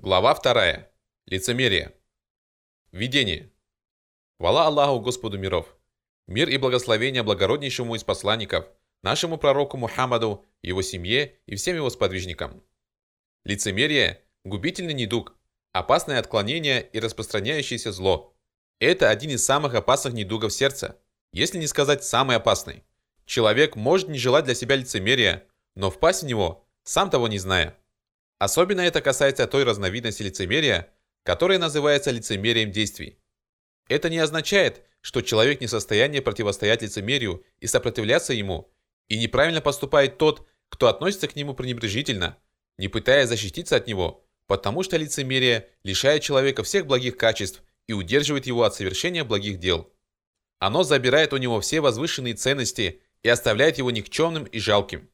Глава 2. Лицемерие. Введение. Вала Аллаху Господу миров. Мир и благословение благороднейшему из посланников, нашему пророку Мухаммаду, его семье и всем его сподвижникам. Лицемерие – губительный недуг, опасное отклонение и распространяющееся зло. Это один из самых опасных недугов сердца, если не сказать самый опасный. Человек может не желать для себя лицемерия, но впасть в него, сам того не зная. Особенно это касается той разновидности лицемерия, которая называется лицемерием действий. Это не означает, что человек не в состоянии противостоять лицемерию и сопротивляться ему, и неправильно поступает тот, кто относится к нему пренебрежительно, не пытаясь защититься от него, потому что лицемерие лишает человека всех благих качеств и удерживает его от совершения благих дел. Оно забирает у него все возвышенные ценности и оставляет его никчемным и жалким.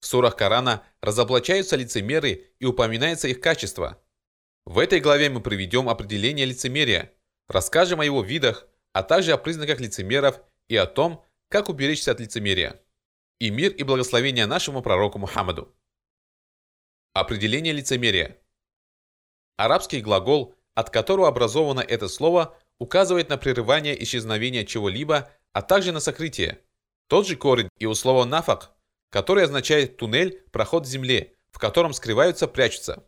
В сурах Корана разоблачаются лицемеры и упоминается их качество. В этой главе мы приведем определение лицемерия, расскажем о его видах, а также о признаках лицемеров и о том, как уберечься от лицемерия. И мир и благословение нашему пророку Мухаммаду. Определение лицемерия. Арабский глагол, от которого образовано это слово, указывает на прерывание исчезновения чего-либо, а также на сокрытие. Тот же корень и у слова «нафак» который означает туннель, проход в земле, в котором скрываются, прячутся.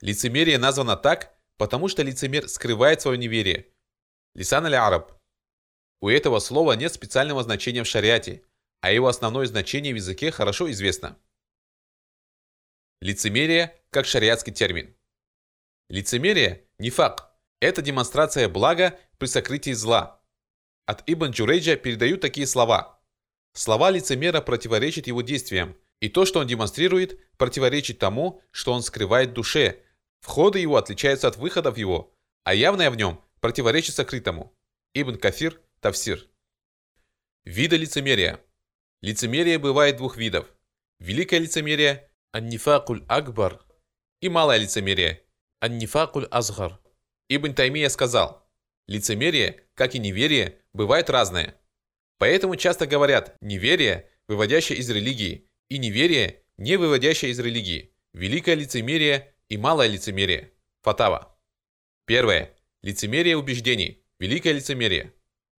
Лицемерие названо так, потому что лицемер скрывает свое неверие. Лисан аль-Араб. У этого слова нет специального значения в шариате, а его основное значение в языке хорошо известно. Лицемерие как шариатский термин. Лицемерие – не факт. Это демонстрация блага при сокрытии зла. От Ибн Джурейджа передают такие слова – Слова лицемера противоречат его действиям, и то, что он демонстрирует, противоречит тому, что он скрывает в душе. Входы его отличаются от выходов его, а явное в нем противоречит сокрытому. Ибн Кафир, Тавсир. Виды лицемерия. Лицемерие бывает двух видов. Великое лицемерие – аннифакуль акбар и малое лицемерие – аннифакуль азгар. Ибн Таймия сказал, лицемерие, как и неверие, бывает разное – Поэтому часто говорят «неверие, выводящее из религии», и «неверие, не выводящее из религии», «великое лицемерие» и «малое лицемерие». Фатава. Первое. Лицемерие убеждений. Великое лицемерие.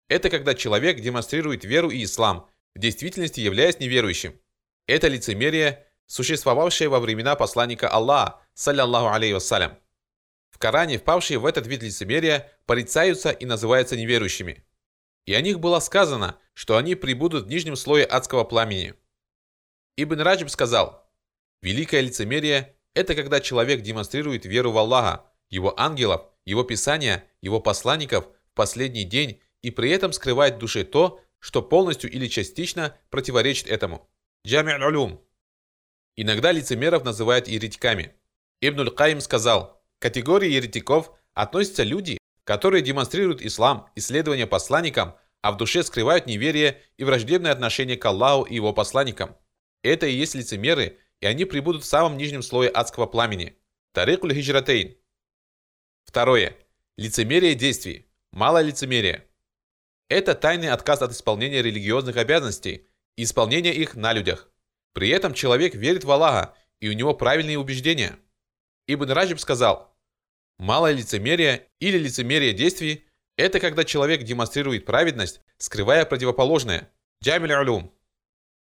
Это когда человек демонстрирует веру и ислам, в действительности являясь неверующим. Это лицемерие, существовавшее во времена посланника Аллаха, саллиллаху алейхи вассалям. В Коране впавшие в этот вид лицемерия порицаются и называются неверующими и о них было сказано, что они прибудут в нижнем слое адского пламени. Ибн Раджиб сказал, «Великое лицемерие – это когда человек демонстрирует веру в Аллаха, его ангелов, его писания, его посланников в последний день и при этом скрывает в душе то, что полностью или частично противоречит этому. Джами улюм. Иногда лицемеров называют еретиками. Ибн Каим сказал, к категории еретиков относятся люди, которые демонстрируют ислам, исследования посланникам, а в душе скрывают неверие и враждебное отношение к Аллаху и его посланникам. Это и есть лицемеры, и они прибудут в самом нижнем слое адского пламени. Тарикуль хиджратейн. Второе. Лицемерие действий. Мало лицемерия. Это тайный отказ от исполнения религиозных обязанностей и исполнения их на людях. При этом человек верит в Аллаха, и у него правильные убеждения. Ибн Раджиб сказал – Малое лицемерие или лицемерие действий – это когда человек демонстрирует праведность, скрывая противоположное. Джамиль улюм.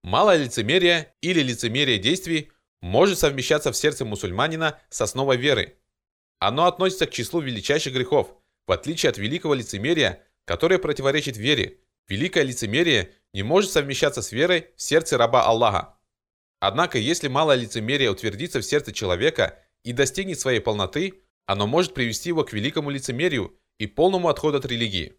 Малое лицемерие или лицемерие действий может совмещаться в сердце мусульманина с основой веры. Оно относится к числу величайших грехов, в отличие от великого лицемерия, которое противоречит вере. Великое лицемерие не может совмещаться с верой в сердце раба Аллаха. Однако, если малое лицемерие утвердится в сердце человека и достигнет своей полноты – оно может привести его к великому лицемерию и полному отходу от религии.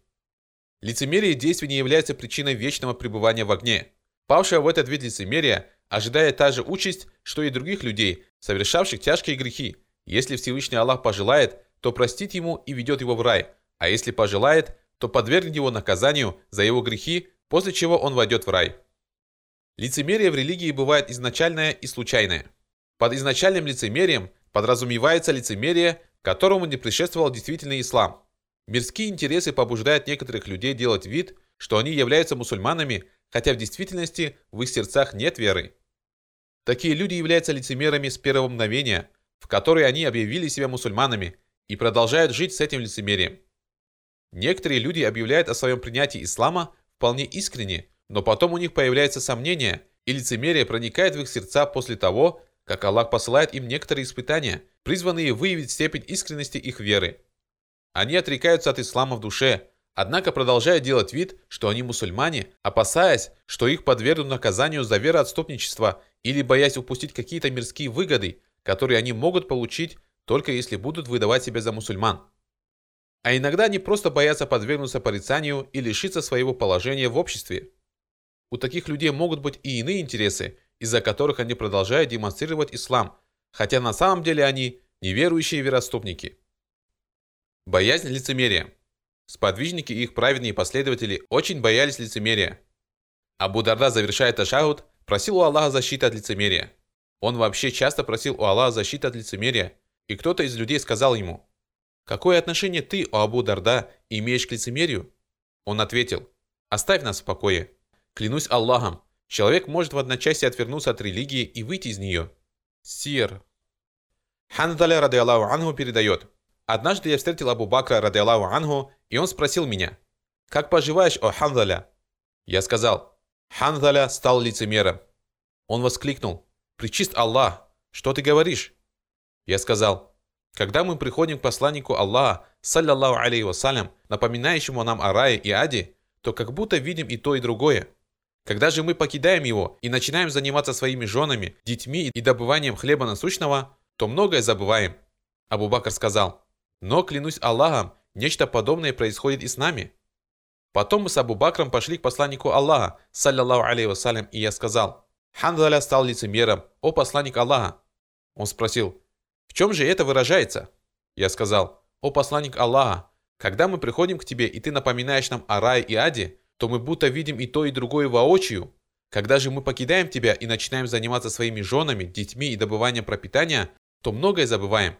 Лицемерие действий не является причиной вечного пребывания в огне. Павшего в этот вид лицемерия ожидает та же участь, что и других людей, совершавших тяжкие грехи. Если Всевышний Аллах пожелает, то простит ему и ведет его в рай, а если пожелает, то подвергнет его наказанию за его грехи, после чего он войдет в рай. Лицемерие в религии бывает изначальное и случайное. Под изначальным лицемерием подразумевается лицемерие, которому не предшествовал действительный ислам. Мирские интересы побуждают некоторых людей делать вид, что они являются мусульманами, хотя в действительности в их сердцах нет веры. Такие люди являются лицемерами с первого мгновения, в которой они объявили себя мусульманами и продолжают жить с этим лицемерием. Некоторые люди объявляют о своем принятии ислама вполне искренне, но потом у них появляются сомнения, и лицемерие проникает в их сердца после того, как Аллах посылает им некоторые испытания, призванные выявить степень искренности их веры. Они отрекаются от ислама в душе, однако продолжают делать вид, что они мусульмане, опасаясь, что их подвергнут наказанию за вероотступничество или боясь упустить какие-то мирские выгоды, которые они могут получить только если будут выдавать себя за мусульман. А иногда они просто боятся подвергнуться порицанию и лишиться своего положения в обществе. У таких людей могут быть и иные интересы, из-за которых они продолжают демонстрировать ислам, хотя на самом деле они неверующие вероотступники. Боязнь лицемерия. Сподвижники и их праведные последователи очень боялись лицемерия. Абу Дарда, завершая ташахуд, просил у Аллаха защиты от лицемерия. Он вообще часто просил у Аллаха защиты от лицемерия, и кто-то из людей сказал ему, «Какое отношение ты, о Абу Дарда, имеешь к лицемерию?» Он ответил, «Оставь нас в покое. Клянусь Аллахом, человек может в одночасье отвернуться от религии и выйти из нее». Сир. Хандаля, ради Аллаху Ангу, передает, «Однажды я встретил Абу Бакра, ради Аллаху Ангу, и он спросил меня, «Как поживаешь, о Хандаля?» Я сказал, «Хандаля стал лицемером». Он воскликнул, «Причист Аллах, что ты говоришь?» Я сказал, когда мы приходим к посланнику Аллаха, саллиллаху алейхи вассалям, напоминающему нам о рае и аде, то как будто видим и то, и другое. Когда же мы покидаем его и начинаем заниматься своими женами, детьми и добыванием хлеба насущного, то многое забываем. Абу Бакр сказал, но клянусь Аллахом, нечто подобное происходит и с нами. Потом мы с Абу Бакром пошли к посланнику Аллаха, саллиллаху алейхи вассалям, и я сказал, Хандаля стал лицемером, о посланник Аллаха. Он спросил, в чем же это выражается? Я сказал, о посланник Аллаха, когда мы приходим к тебе, и ты напоминаешь нам о рае и аде, то мы будто видим и то, и другое воочию. Когда же мы покидаем тебя и начинаем заниматься своими женами, детьми и добыванием пропитания, то многое забываем.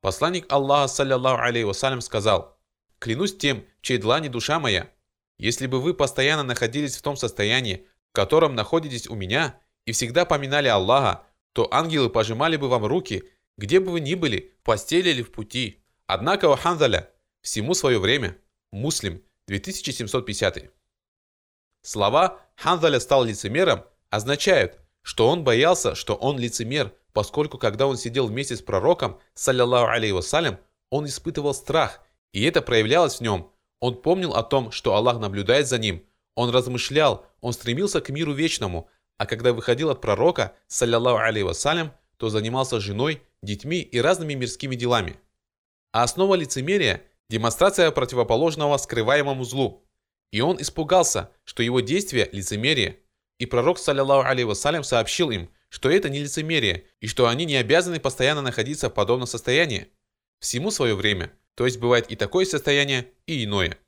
Посланник Аллаха, саллиллаху алейхи вассалям, сказал, «Клянусь тем, чьей длани душа моя, если бы вы постоянно находились в том состоянии, в котором находитесь у меня, и всегда поминали Аллаха, то ангелы пожимали бы вам руки где бы вы ни были, в постели или в пути. Однако у Ханзаля всему свое время. Муслим, 2750. Слова «Ханзаля стал лицемером» означают, что он боялся, что он лицемер, поскольку когда он сидел вместе с пророком, саллиллаху алейхи вассалям, он испытывал страх, и это проявлялось в нем. Он помнил о том, что Аллах наблюдает за ним, он размышлял, он стремился к миру вечному, а когда выходил от пророка, саллиллаху алейхи вассалям, то занимался женой, детьми и разными мирскими делами. А основа лицемерия – демонстрация противоположного скрываемому злу. И он испугался, что его действие – лицемерие. И пророк, саллиллаху алейhi вассалям, сообщил им, что это не лицемерие, и что они не обязаны постоянно находиться в подобном состоянии. Всему свое время, то есть бывает и такое состояние, и иное.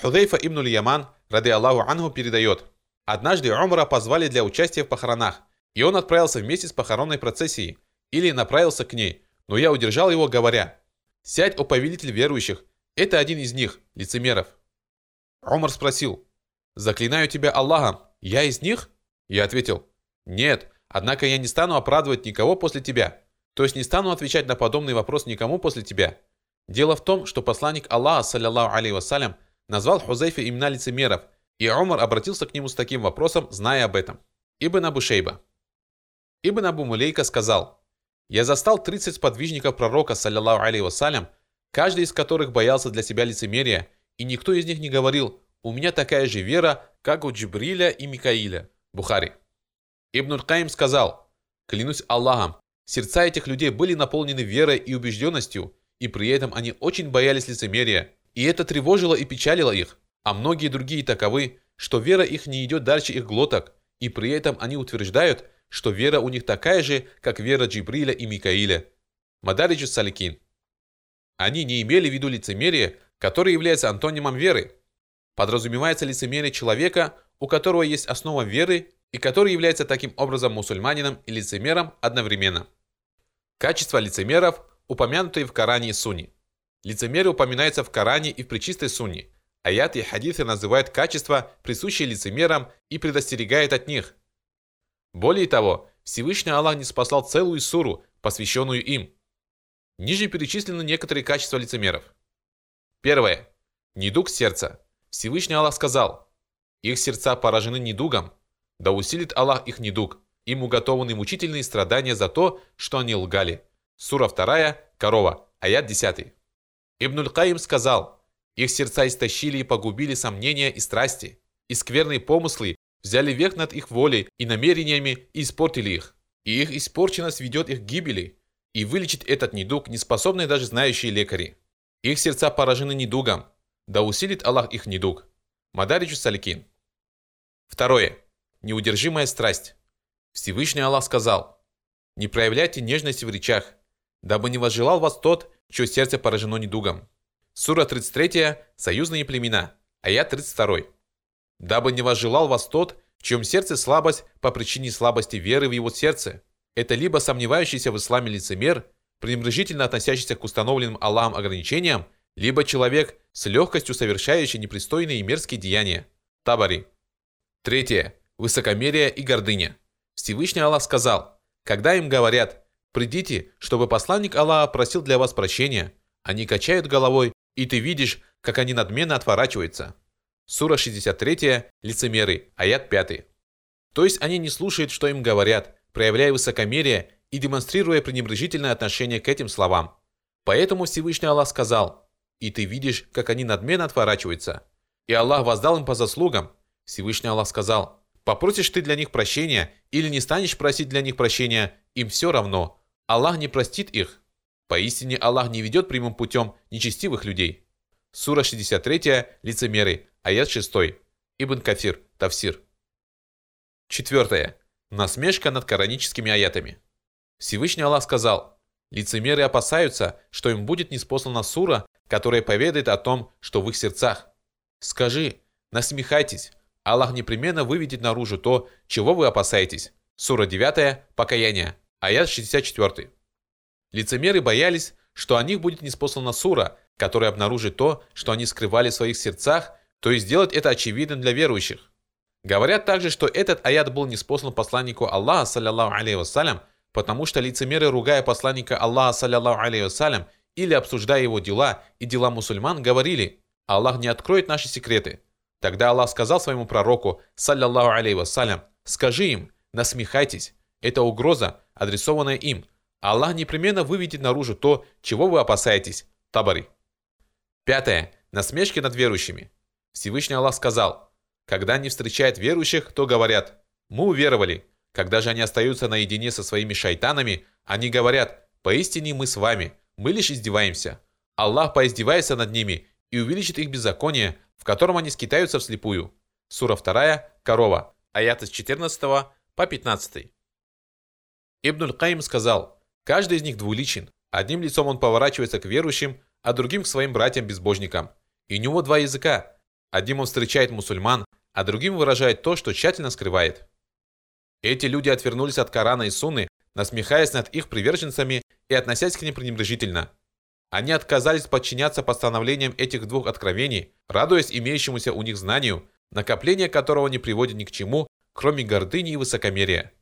Худейфа ибн Яман, ради Аллаху Ангу, передает, «Однажды Умара позвали для участия в похоронах, и он отправился вместе с похоронной процессией, или направился к ней, но я удержал его, говоря, «Сядь, о повелитель верующих, это один из них, лицемеров». Умар спросил, «Заклинаю тебя Аллахом, я из них?» Я ответил, «Нет, однако я не стану оправдывать никого после тебя, то есть не стану отвечать на подобный вопрос никому после тебя». Дело в том, что посланник Аллаха, саллиллаху алейhi вассалям, назвал Хузейфе имена лицемеров, и Умар обратился к нему с таким вопросом, зная об этом. Ибн Абу Шейба. Ибн Абу Мулейка сказал, я застал 30 сподвижников пророка, саллиллаху алейhi вассалям, каждый из которых боялся для себя лицемерия, и никто из них не говорил «У меня такая же вера, как у Джибриля и Микаиля». Бухари. Ибн Каим сказал «Клянусь Аллахом, сердца этих людей были наполнены верой и убежденностью, и при этом они очень боялись лицемерия, и это тревожило и печалило их, а многие другие таковы, что вера их не идет дальше их глоток, и при этом они утверждают – что вера у них такая же, как вера Джибриля и Микаиля. Мадариджу Саликин. Они не имели в виду лицемерие, которое является антонимом веры. Подразумевается лицемерие человека, у которого есть основа веры и который является таким образом мусульманином и лицемером одновременно. Качества лицемеров, упомянутые в Коране и Сунне. Лицемерие упоминается в Коране и в Пречистой Сунне. Аяты и хадисы называют качества, присущие лицемерам, и предостерегают от них – более того, Всевышний Аллах не спасал целую суру, посвященную им. Ниже перечислены некоторые качества лицемеров. Первое. Недуг сердца. Всевышний Аллах сказал, «Их сердца поражены недугом, да усилит Аллах их недуг, им уготованы мучительные страдания за то, что они лгали». Сура 2, Корова, аят 10. Ибн Каим сказал, «Их сердца истощили и погубили сомнения и страсти, и скверные помыслы взяли верх над их волей и намерениями и испортили их. И их испорченность ведет их к гибели, и вылечит этот недуг неспособные даже знающие лекари. Их сердца поражены недугом, да усилит Аллах их недуг. Мадаричу Саликин. Второе. Неудержимая страсть. Всевышний Аллах сказал, «Не проявляйте нежности в речах, дабы не возжелал вас тот, чье сердце поражено недугом». Сура 33, Союзные племена, аят 32. «Дабы не возжелал вас тот, в чьем сердце слабость по причине слабости веры в его сердце. Это либо сомневающийся в исламе лицемер, пренебрежительно относящийся к установленным Аллахом ограничениям, либо человек с легкостью совершающий непристойные и мерзкие деяния. Табари. Третье. Высокомерие и гордыня. Всевышний Аллах сказал, когда им говорят, придите, чтобы посланник Аллаха просил для вас прощения, они качают головой, и ты видишь, как они надменно отворачиваются. Сура 63, лицемеры, аят 5. То есть они не слушают, что им говорят, проявляя высокомерие и демонстрируя пренебрежительное отношение к этим словам. Поэтому Всевышний Аллах сказал, «И ты видишь, как они надменно отворачиваются». И Аллах воздал им по заслугам. Всевышний Аллах сказал, «Попросишь ты для них прощения или не станешь просить для них прощения, им все равно. Аллах не простит их. Поистине Аллах не ведет прямым путем нечестивых людей». Сура 63, лицемеры, Аят 6. Ибн Кафир, Тавсир. Четвертое. Насмешка над кораническими аятами. Всевышний Аллах сказал, лицемеры опасаются, что им будет неспослана сура, которая поведает о том, что в их сердцах. Скажи, насмехайтесь, Аллах непременно выведет наружу то, чего вы опасаетесь. Сура 9, Покаяние, аят 64. Лицемеры боялись, что о них будет неспослана сура, которая обнаружит то, что они скрывали в своих сердцах то есть сделать это очевидным для верующих. Говорят также, что этот аят был неспослан посланнику Аллаха, саллиллаху алейхи вассалям, потому что лицемеры, ругая посланника Аллаха, саллиллаху алейхи вассалям, или обсуждая его дела и дела мусульман, говорили, Аллах не откроет наши секреты. Тогда Аллах сказал своему пророку, саллиллаху алейхи вассалям, скажи им, насмехайтесь, это угроза, адресованная им. Аллах непременно выведет наружу то, чего вы опасаетесь. Табари. Пятое. Насмешки над верующими. Всевышний Аллах сказал, когда они встречают верующих, то говорят, мы уверовали. Когда же они остаются наедине со своими шайтанами, они говорят, поистине мы с вами, мы лишь издеваемся. Аллах поиздевается над ними и увеличит их беззаконие, в котором они скитаются вслепую. Сура 2, Корова, аят с 14 по 15. Ибн Каим сказал, каждый из них двуличен. Одним лицом он поворачивается к верующим, а другим к своим братьям-безбожникам. И у него два языка, Одним он встречает мусульман, а другим выражает то, что тщательно скрывает. Эти люди отвернулись от Корана и Сунны, насмехаясь над их приверженцами и относясь к ним пренебрежительно. Они отказались подчиняться постановлениям этих двух откровений, радуясь имеющемуся у них знанию, накопление которого не приводит ни к чему, кроме гордыни и высокомерия.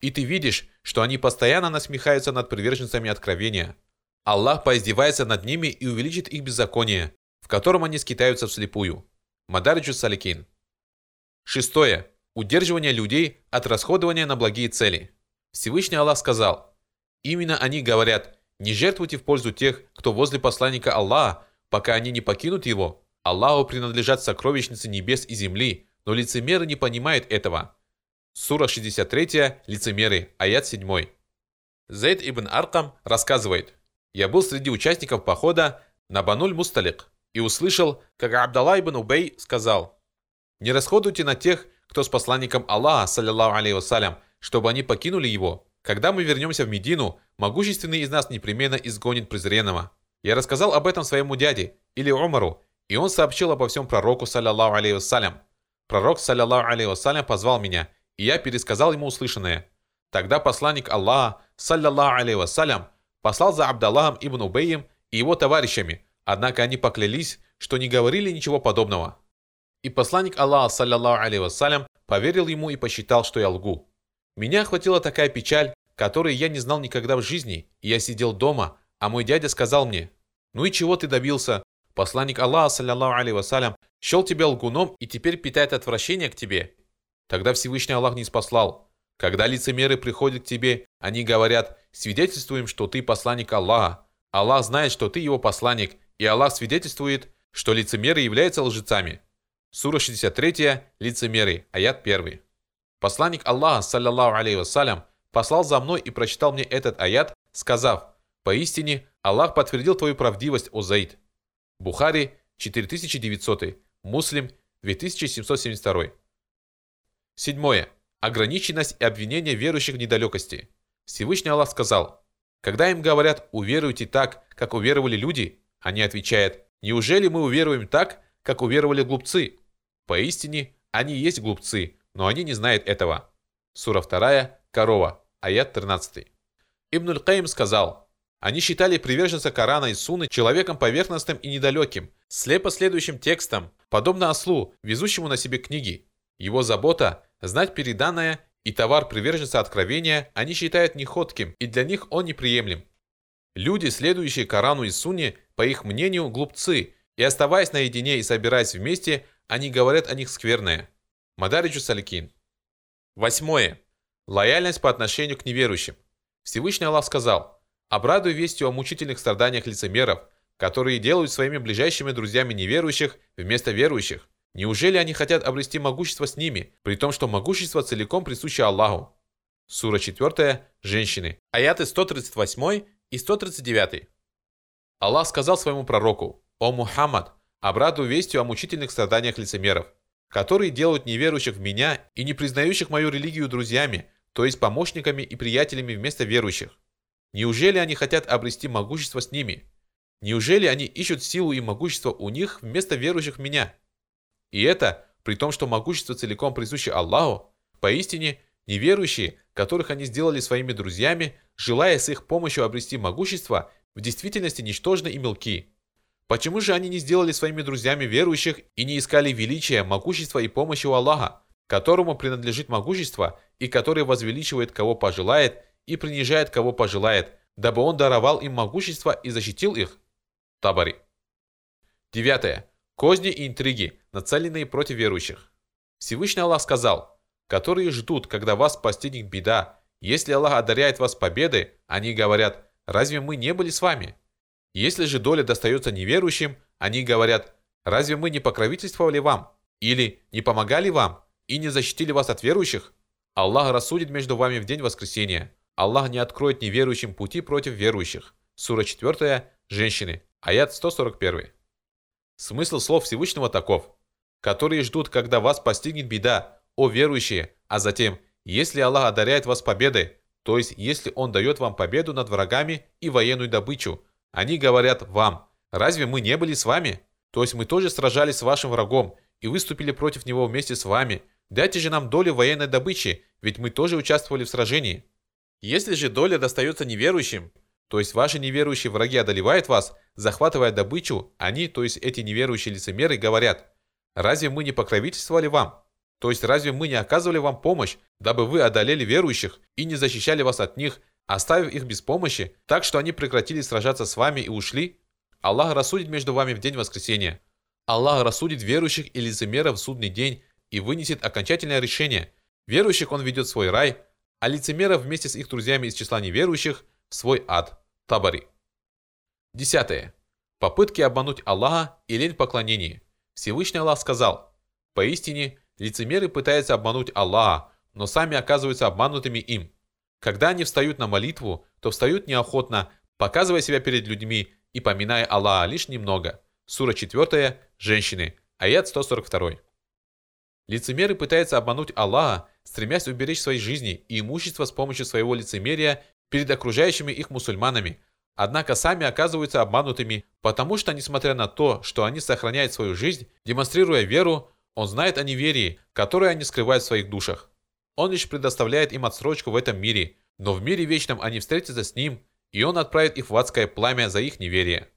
И ты видишь, что они постоянно насмехаются над приверженцами откровения. Аллах поиздевается над ними и увеличит их беззаконие, в котором они скитаются вслепую. Мадариджу Саликин. Шестое. Удерживание людей от расходования на благие цели. Всевышний Аллах сказал, именно они говорят, не жертвуйте в пользу тех, кто возле посланника Аллаха, пока они не покинут его. Аллаху принадлежат сокровищницы небес и земли, но лицемеры не понимают этого. Сура 63, лицемеры, аят 7. Зейд ибн Аркам рассказывает, «Я был среди участников похода на Бануль Мусталик, и услышал, как Абдалла ибн Убей сказал, «Не расходуйте на тех, кто с посланником Аллаха, саллиллаху алейхи вассалям, чтобы они покинули его. Когда мы вернемся в Медину, могущественный из нас непременно изгонит презренного». Я рассказал об этом своему дяде, или Умару, и он сообщил обо всем пророку, саллиллаху алейхи вассалям. Пророк, саллиллаху алейхи вассалям, позвал меня, и я пересказал ему услышанное. Тогда посланник Аллаха, саллиллаху алейхи вассалям, послал за Абдаллахом ибн Убеем и его товарищами, Однако они поклялись, что не говорили ничего подобного. И посланник Аллаха, саллиллаху алейhi вассалям, поверил ему и посчитал, что я лгу. Меня охватила такая печаль, которые я не знал никогда в жизни, и я сидел дома, а мой дядя сказал мне, «Ну и чего ты добился? Посланник Аллаха, саллиллаху алейhi вассалям, счел тебя лгуном и теперь питает отвращение к тебе». Тогда Всевышний Аллах не спаслал. Когда лицемеры приходят к тебе, они говорят, свидетельствуем, что ты посланник Аллаха. Аллах знает, что ты его посланник, и Аллах свидетельствует, что лицемеры являются лжецами. Сура 63, лицемеры, аят 1. Посланник Аллаха, саллиллаху алейhi вассалям, послал за мной и прочитал мне этот аят, сказав, «Поистине Аллах подтвердил твою правдивость, о Заид». Бухари 4900, Муслим 2772. Седьмое. Ограниченность и обвинение верующих в недалекости. Всевышний Аллах сказал, когда им говорят «уверуйте так, как уверовали люди», они отвечают «неужели мы уверуем так, как уверовали глупцы?» Поистине, они есть глупцы, но они не знают этого. Сура 2, Корова, аят 13. Ибн Каим сказал, они считали приверженца Корана и Сунны человеком поверхностным и недалеким, слепо следующим текстом, подобно ослу, везущему на себе книги. Его забота – знать переданное и товар приверженца откровения они считают неходким, и для них он неприемлем. Люди, следующие Корану и Сунне, по их мнению, глупцы, и оставаясь наедине и собираясь вместе, они говорят о них скверное. Мадариджу Саликин. Восьмое. Лояльность по отношению к неверующим. Всевышний Аллах сказал, «Обрадуй вестью о мучительных страданиях лицемеров, которые делают своими ближайшими друзьями неверующих вместо верующих. Неужели они хотят обрести могущество с ними, при том, что могущество целиком присуще Аллаху?» Сура 4. Женщины. Аяты 138 и 139. Аллах сказал своему пророку, «О Мухаммад, обрадуй вестью о мучительных страданиях лицемеров, которые делают неверующих в меня и не признающих мою религию друзьями, то есть помощниками и приятелями вместо верующих. Неужели они хотят обрести могущество с ними? Неужели они ищут силу и могущество у них вместо верующих в меня? И это при том, что могущество целиком присуще Аллаху, поистине неверующие, которых они сделали своими друзьями, желая с их помощью обрести могущество, в действительности ничтожны и мелки. Почему же они не сделали своими друзьями верующих и не искали величия, могущества и помощи у Аллаха, которому принадлежит могущество и который возвеличивает кого пожелает и принижает кого пожелает, дабы он даровал им могущество и защитил их? Табари. Девятое. Козни и интриги, нацеленные против верующих. Всевышний Аллах сказал, которые ждут, когда вас постигнет беда. Если Аллах одаряет вас победой, они говорят, разве мы не были с вами? Если же доля достается неверующим, они говорят, разве мы не покровительствовали вам? Или не помогали вам и не защитили вас от верующих? Аллах рассудит между вами в день воскресения. Аллах не откроет неверующим пути против верующих. Сура 4, женщины, аят 141. Смысл слов Всевышнего таков. Которые ждут, когда вас постигнет беда, о верующие, а затем, если Аллах одаряет вас победой, то есть если Он дает вам победу над врагами и военную добычу, они говорят вам, разве мы не были с вами? То есть мы тоже сражались с вашим врагом и выступили против него вместе с вами. Дайте же нам долю военной добычи, ведь мы тоже участвовали в сражении. Если же доля достается неверующим, то есть ваши неверующие враги одолевают вас, захватывая добычу, они, то есть эти неверующие лицемеры, говорят, разве мы не покровительствовали вам? То есть разве мы не оказывали вам помощь, дабы вы одолели верующих и не защищали вас от них, оставив их без помощи, так что они прекратили сражаться с вами и ушли? Аллах рассудит между вами в день воскресения. Аллах рассудит верующих и лицемеров в судный день и вынесет окончательное решение. Верующих Он ведет в свой рай, а лицемеров вместе с их друзьями из числа неверующих свой ад. Табари. Десятое. Попытки обмануть Аллаха и лень поклонения. Всевышний Аллах сказал, «Поистине, лицемеры пытаются обмануть Аллаха, но сами оказываются обманутыми им. Когда они встают на молитву, то встают неохотно, показывая себя перед людьми и поминая Аллаха лишь немного. Сура 4, женщины, аят 142. Лицемеры пытаются обмануть Аллаха, стремясь уберечь свои жизни и имущество с помощью своего лицемерия перед окружающими их мусульманами, однако сами оказываются обманутыми, потому что, несмотря на то, что они сохраняют свою жизнь, демонстрируя веру, он знает о неверии, которое они скрывают в своих душах. Он лишь предоставляет им отсрочку в этом мире, но в мире вечном они встретятся с ним, и он отправит их в адское пламя за их неверие.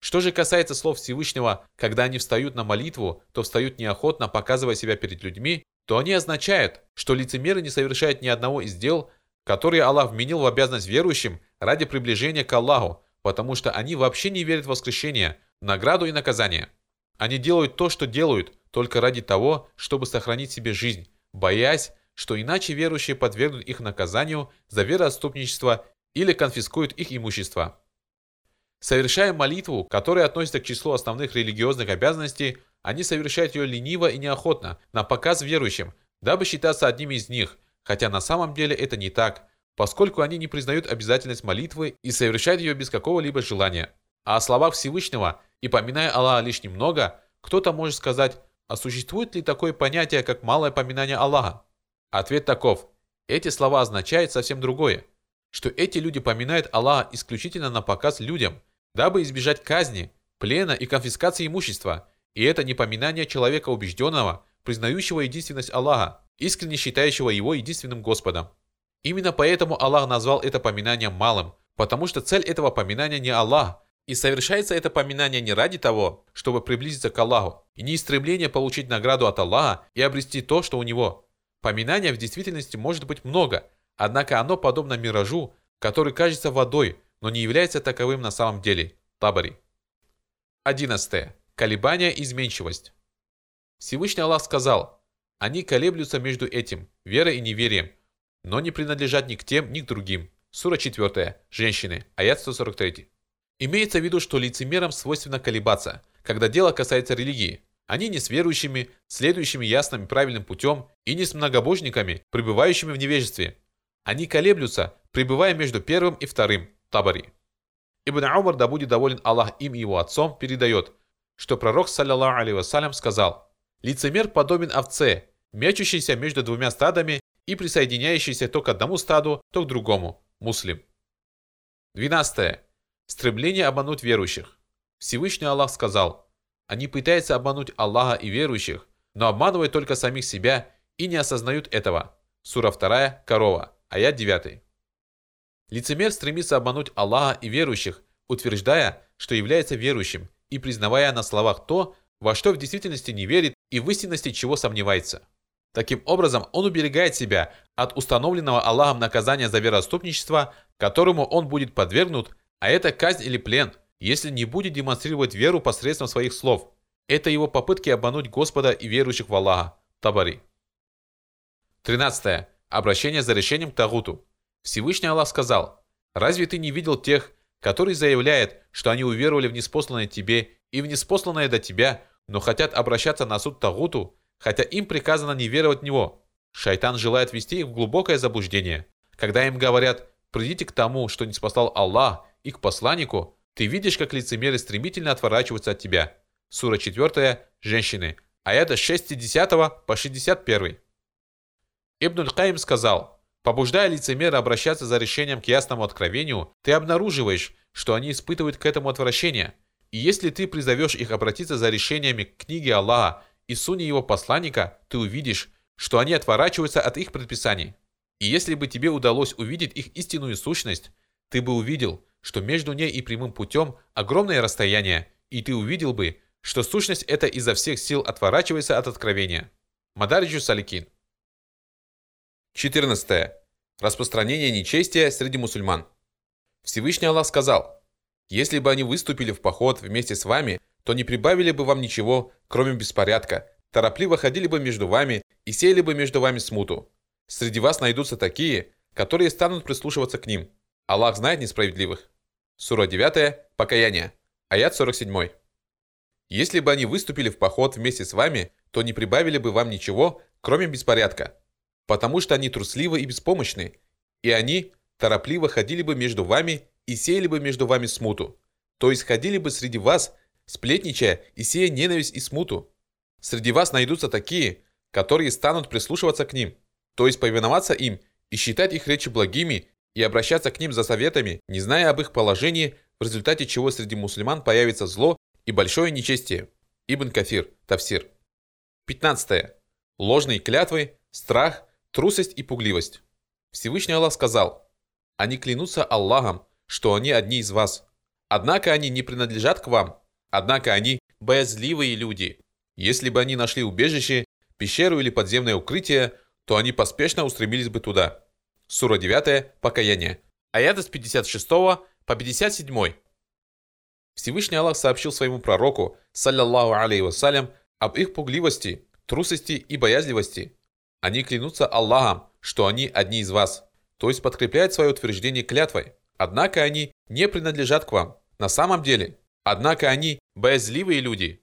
Что же касается слов Всевышнего, когда они встают на молитву, то встают неохотно, показывая себя перед людьми, то они означают, что лицемеры не совершают ни одного из дел, которые Аллах вменил в обязанность верующим ради приближения к Аллаху, потому что они вообще не верят в воскрешение, награду и наказание. Они делают то, что делают, только ради того, чтобы сохранить себе жизнь, боясь, что иначе верующие подвергнут их наказанию за вероотступничество или конфискуют их имущество. Совершая молитву, которая относится к числу основных религиозных обязанностей, они совершают ее лениво и неохотно, на показ верующим, дабы считаться одними из них, хотя на самом деле это не так, поскольку они не признают обязательность молитвы и совершают ее без какого-либо желания. А о словах Всевышнего и поминая Аллаха лишь немного, кто-то может сказать, а существует ли такое понятие, как малое поминание Аллаха? Ответ таков. Эти слова означают совсем другое. Что эти люди поминают Аллаха исключительно на показ людям, дабы избежать казни, плена и конфискации имущества. И это не поминание человека убежденного, признающего единственность Аллаха, искренне считающего его единственным Господом. Именно поэтому Аллах назвал это поминанием малым, потому что цель этого поминания не Аллах, и совершается это поминание не ради того, чтобы приблизиться к Аллаху, и не из получить награду от Аллаха и обрести то, что у него. Поминания в действительности может быть много, однако оно подобно миражу, который кажется водой, но не является таковым на самом деле. Табари. 11. Колебания и изменчивость. Всевышний Аллах сказал, они колеблются между этим, верой и неверием, но не принадлежат ни к тем, ни к другим. Сура 4. Женщины. Аят 143. Имеется в виду, что лицемерам свойственно колебаться, когда дело касается религии. Они не с верующими, следующими ясным и правильным путем, и не с многобожниками, пребывающими в невежестве. Они колеблются, пребывая между первым и вторым, Табари. Ибн Умар, да будет доволен Аллах им и его отцом, передает, что пророк, саллиллаху алейhi вассалям, сказал, «Лицемер подобен овце, мячущейся между двумя стадами и присоединяющейся то к одному стаду, то к другому». Муслим. 12. Стремление обмануть верующих. Всевышний Аллах сказал, они пытаются обмануть Аллаха и верующих, но обманывают только самих себя и не осознают этого. Сура 2, Корова, аят 9. Лицемер стремится обмануть Аллаха и верующих, утверждая, что является верующим, и признавая на словах то, во что в действительности не верит и в истинности чего сомневается. Таким образом, он уберегает себя от установленного Аллахом наказания за вероотступничество, которому он будет подвергнут а это казнь или плен, если не будет демонстрировать веру посредством своих слов. Это его попытки обмануть Господа и верующих в Аллаха. Табари. 13. Обращение за решением к Тагуту. Всевышний Аллах сказал, «Разве ты не видел тех, которые заявляют, что они уверовали в неспосланное тебе и в неспосланное до тебя, но хотят обращаться на суд Тагуту, хотя им приказано не веровать в него? Шайтан желает ввести их в глубокое заблуждение. Когда им говорят, придите к тому, что не спасал Аллах, и к посланнику, ты видишь, как лицемеры стремительно отворачиваются от тебя. Сура 4. Женщины. Аята с 60 по 61. Ибн Аль-Каим сказал, побуждая лицемера обращаться за решением к ясному откровению, ты обнаруживаешь, что они испытывают к этому отвращение. И если ты призовешь их обратиться за решениями к книге Аллаха и суне его посланника, ты увидишь, что они отворачиваются от их предписаний. И если бы тебе удалось увидеть их истинную сущность, ты бы увидел, что между ней и прямым путем огромное расстояние, и ты увидел бы, что сущность эта изо всех сил отворачивается от откровения. Мадариджу Саликин. 14. Распространение нечестия среди мусульман. Всевышний Аллах сказал, «Если бы они выступили в поход вместе с вами, то не прибавили бы вам ничего, кроме беспорядка, торопливо ходили бы между вами и сеяли бы между вами смуту. Среди вас найдутся такие, которые станут прислушиваться к ним. Аллах знает несправедливых. Сура 9. Покаяние. Аят 47. Если бы они выступили в поход вместе с вами, то не прибавили бы вам ничего, кроме беспорядка. Потому что они трусливы и беспомощны, и они торопливо ходили бы между вами и сеяли бы между вами смуту. То есть ходили бы среди вас, сплетничая и сея ненависть и смуту. Среди вас найдутся такие, которые станут прислушиваться к ним, то есть повиноваться им и считать их речи благими и обращаться к ним за советами, не зная об их положении, в результате чего среди мусульман появится зло и большое нечестие. Ибн Кафир, Тавсир. 15. Ложные клятвы, страх, трусость и пугливость. Всевышний Аллах сказал, «Они клянутся Аллахом, что они одни из вас. Однако они не принадлежат к вам, однако они боязливые люди. Если бы они нашли убежище, пещеру или подземное укрытие, то они поспешно устремились бы туда. Сура 9, Покаяние. Аят с 56 по 57. Всевышний Аллах сообщил своему пророку, саллаллаху алейхи вассалям, об их пугливости, трусости и боязливости. Они клянутся Аллахом, что они одни из вас, то есть подкрепляют свое утверждение клятвой. Однако они не принадлежат к вам. На самом деле, однако они боязливые люди.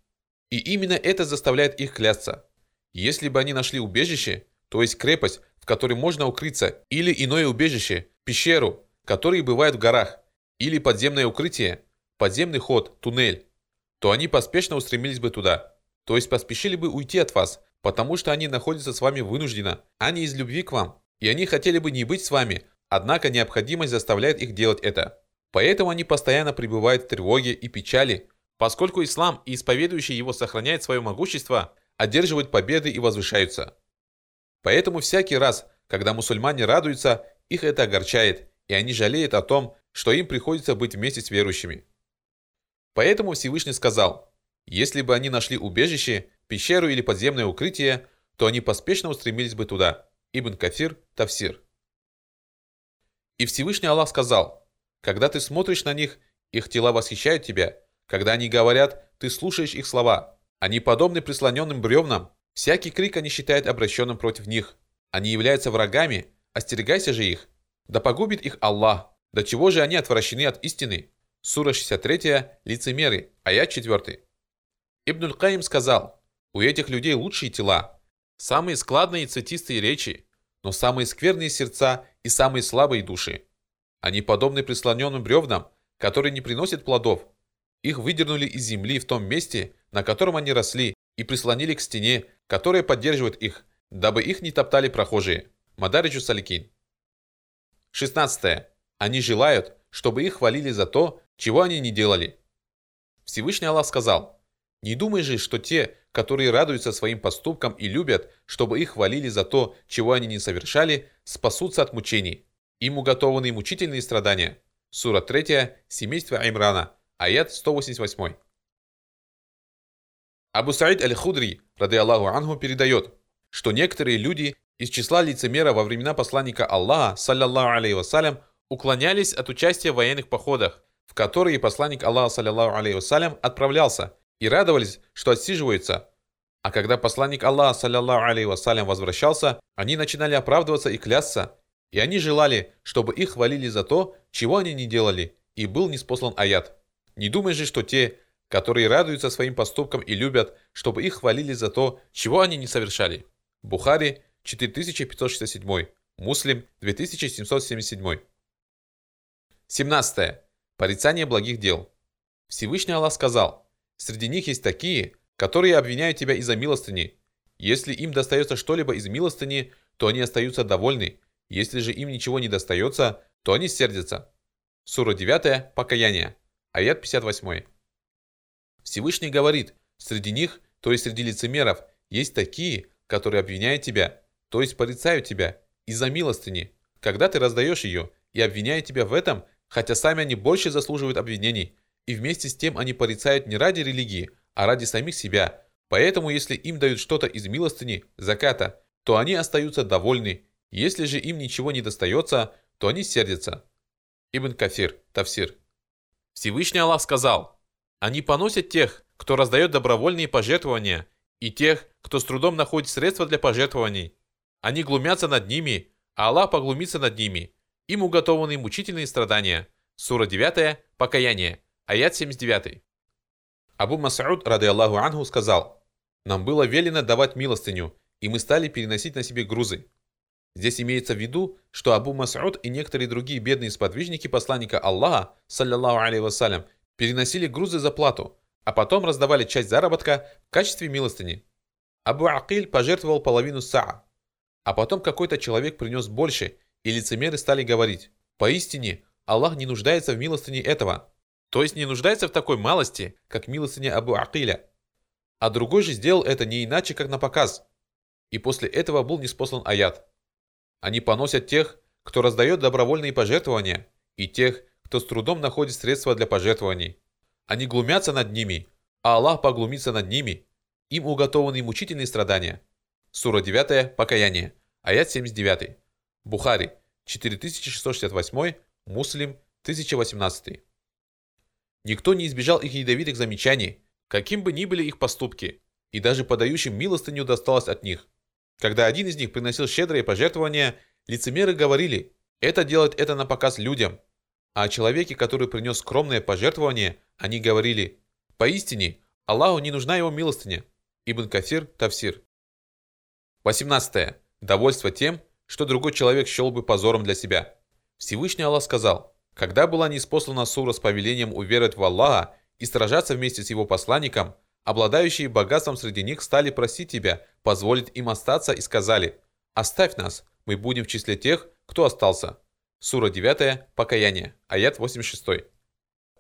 И именно это заставляет их клясться. Если бы они нашли убежище, то есть крепость, в которой можно укрыться, или иное убежище, пещеру, которые бывают в горах, или подземное укрытие, подземный ход, туннель, то они поспешно устремились бы туда. То есть поспешили бы уйти от вас, потому что они находятся с вами вынужденно, а не из любви к вам. И они хотели бы не быть с вами, однако необходимость заставляет их делать это. Поэтому они постоянно пребывают в тревоге и печали, поскольку ислам и исповедующие его сохраняют свое могущество, одерживают победы и возвышаются. Поэтому всякий раз, когда мусульмане радуются, их это огорчает, и они жалеют о том, что им приходится быть вместе с верующими. Поэтому Всевышний сказал, если бы они нашли убежище, пещеру или подземное укрытие, то они поспешно устремились бы туда. Ибн Кафир, Тавсир. И Всевышний Аллах сказал, когда ты смотришь на них, их тела восхищают тебя, когда они говорят, ты слушаешь их слова. Они подобны прислоненным бревнам, всякий крик они считают обращенным против них. Они являются врагами, остерегайся же их. Да погубит их Аллах. До чего же они отвращены от истины? Сура 63, лицемеры, аят 4. Ибн Каим сказал, у этих людей лучшие тела, самые складные и цветистые речи, но самые скверные сердца и самые слабые души. Они подобны прислоненным бревнам, которые не приносят плодов. Их выдернули из земли в том месте, на котором они росли, и прислонили к стене, которая поддерживает их, дабы их не топтали прохожие. Мадариджу Саликин. 16. Они желают, чтобы их хвалили за то, чего они не делали. Всевышний Аллах сказал, «Не думай же, что те, которые радуются своим поступкам и любят, чтобы их хвалили за то, чего они не совершали, спасутся от мучений. Им уготованы мучительные страдания». Сура 3, семейство Аймрана, аят 188. Абу Саид аль-Худри, рады Аллаху Ангу, передает, что некоторые люди из числа лицемера во времена посланника Аллаха, саллаллаху алейhi вассалям, уклонялись от участия в военных походах, в которые посланник Аллаха, саллиллаху алейхи вассалям, отправлялся, и радовались, что отсиживаются. А когда посланник Аллаха, саллиллаху алейхи вассалям, возвращался, они начинали оправдываться и клясться, и они желали, чтобы их хвалили за то, чего они не делали, и был неспослан аят. Не думай же, что те, которые радуются своим поступкам и любят, чтобы их хвалили за то, чего они не совершали. Бухари 4567, Муслим 2777. 17. Порицание благих дел. Всевышний Аллах сказал, «Среди них есть такие, которые обвиняют тебя из-за милостыни. Если им достается что-либо из милостыни, то они остаются довольны. Если же им ничего не достается, то они сердятся». Сура 9. Покаяние. Аят 58. Всевышний говорит, среди них, то есть среди лицемеров, есть такие, которые обвиняют тебя, то есть порицают тебя, из-за милостыни, когда ты раздаешь ее, и обвиняют тебя в этом, хотя сами они больше заслуживают обвинений, и вместе с тем они порицают не ради религии, а ради самих себя. Поэтому если им дают что-то из милостыни, заката, то они остаются довольны. Если же им ничего не достается, то они сердятся. Ибн Кафир, Тавсир. Всевышний Аллах сказал, «Они поносят тех, кто раздает добровольные пожертвования, и тех, кто с трудом находит средства для пожертвований. Они глумятся над ними, а Аллах поглумится над ними. Им уготованы мучительные страдания. Сура 9, Покаяние, аят 79. Абу Мас'уд, рады Аллаху Ангу, сказал, «Нам было велено давать милостыню, и мы стали переносить на себе грузы». Здесь имеется в виду, что Абу Мас'уд и некоторые другие бедные сподвижники посланника Аллаха, саллиллаху алейhi вассалям, переносили грузы за плату, а потом раздавали часть заработка в качестве милостыни. Абу Акиль пожертвовал половину саа, а потом какой-то человек принес больше, и лицемеры стали говорить, «Поистине, Аллах не нуждается в милостыне этого». То есть не нуждается в такой малости, как милостыня Абу Акиля. А другой же сделал это не иначе, как на показ. И после этого был неспослан аят. Они поносят тех, кто раздает добровольные пожертвования, и тех, кто с трудом находит средства для пожертвований. Они глумятся над ними, а Аллах поглумится над ними. Им уготованы мучительные страдания. Сура 9, Покаяние, аят 79. Бухари 4668, Муслим 1018. Никто не избежал их ядовитых замечаний, каким бы ни были их поступки, и даже подающим милостыню досталось от них. Когда один из них приносил щедрые пожертвования, лицемеры говорили, это делает это на показ людям. А о человеке, который принес скромное пожертвование, они говорили, поистине, Аллаху не нужна его милостыня. Ибн Кафир Тавсир. 18. Довольство тем, что другой человек счел бы позором для себя. Всевышний Аллах сказал, когда была неспослана сура с повелением уверовать в Аллаха и сражаться вместе с его посланником, обладающие богатством среди них стали просить тебя позволить им остаться и сказали «Оставь нас, мы будем в числе тех, кто остался». Сура 9, Покаяние, аят 86.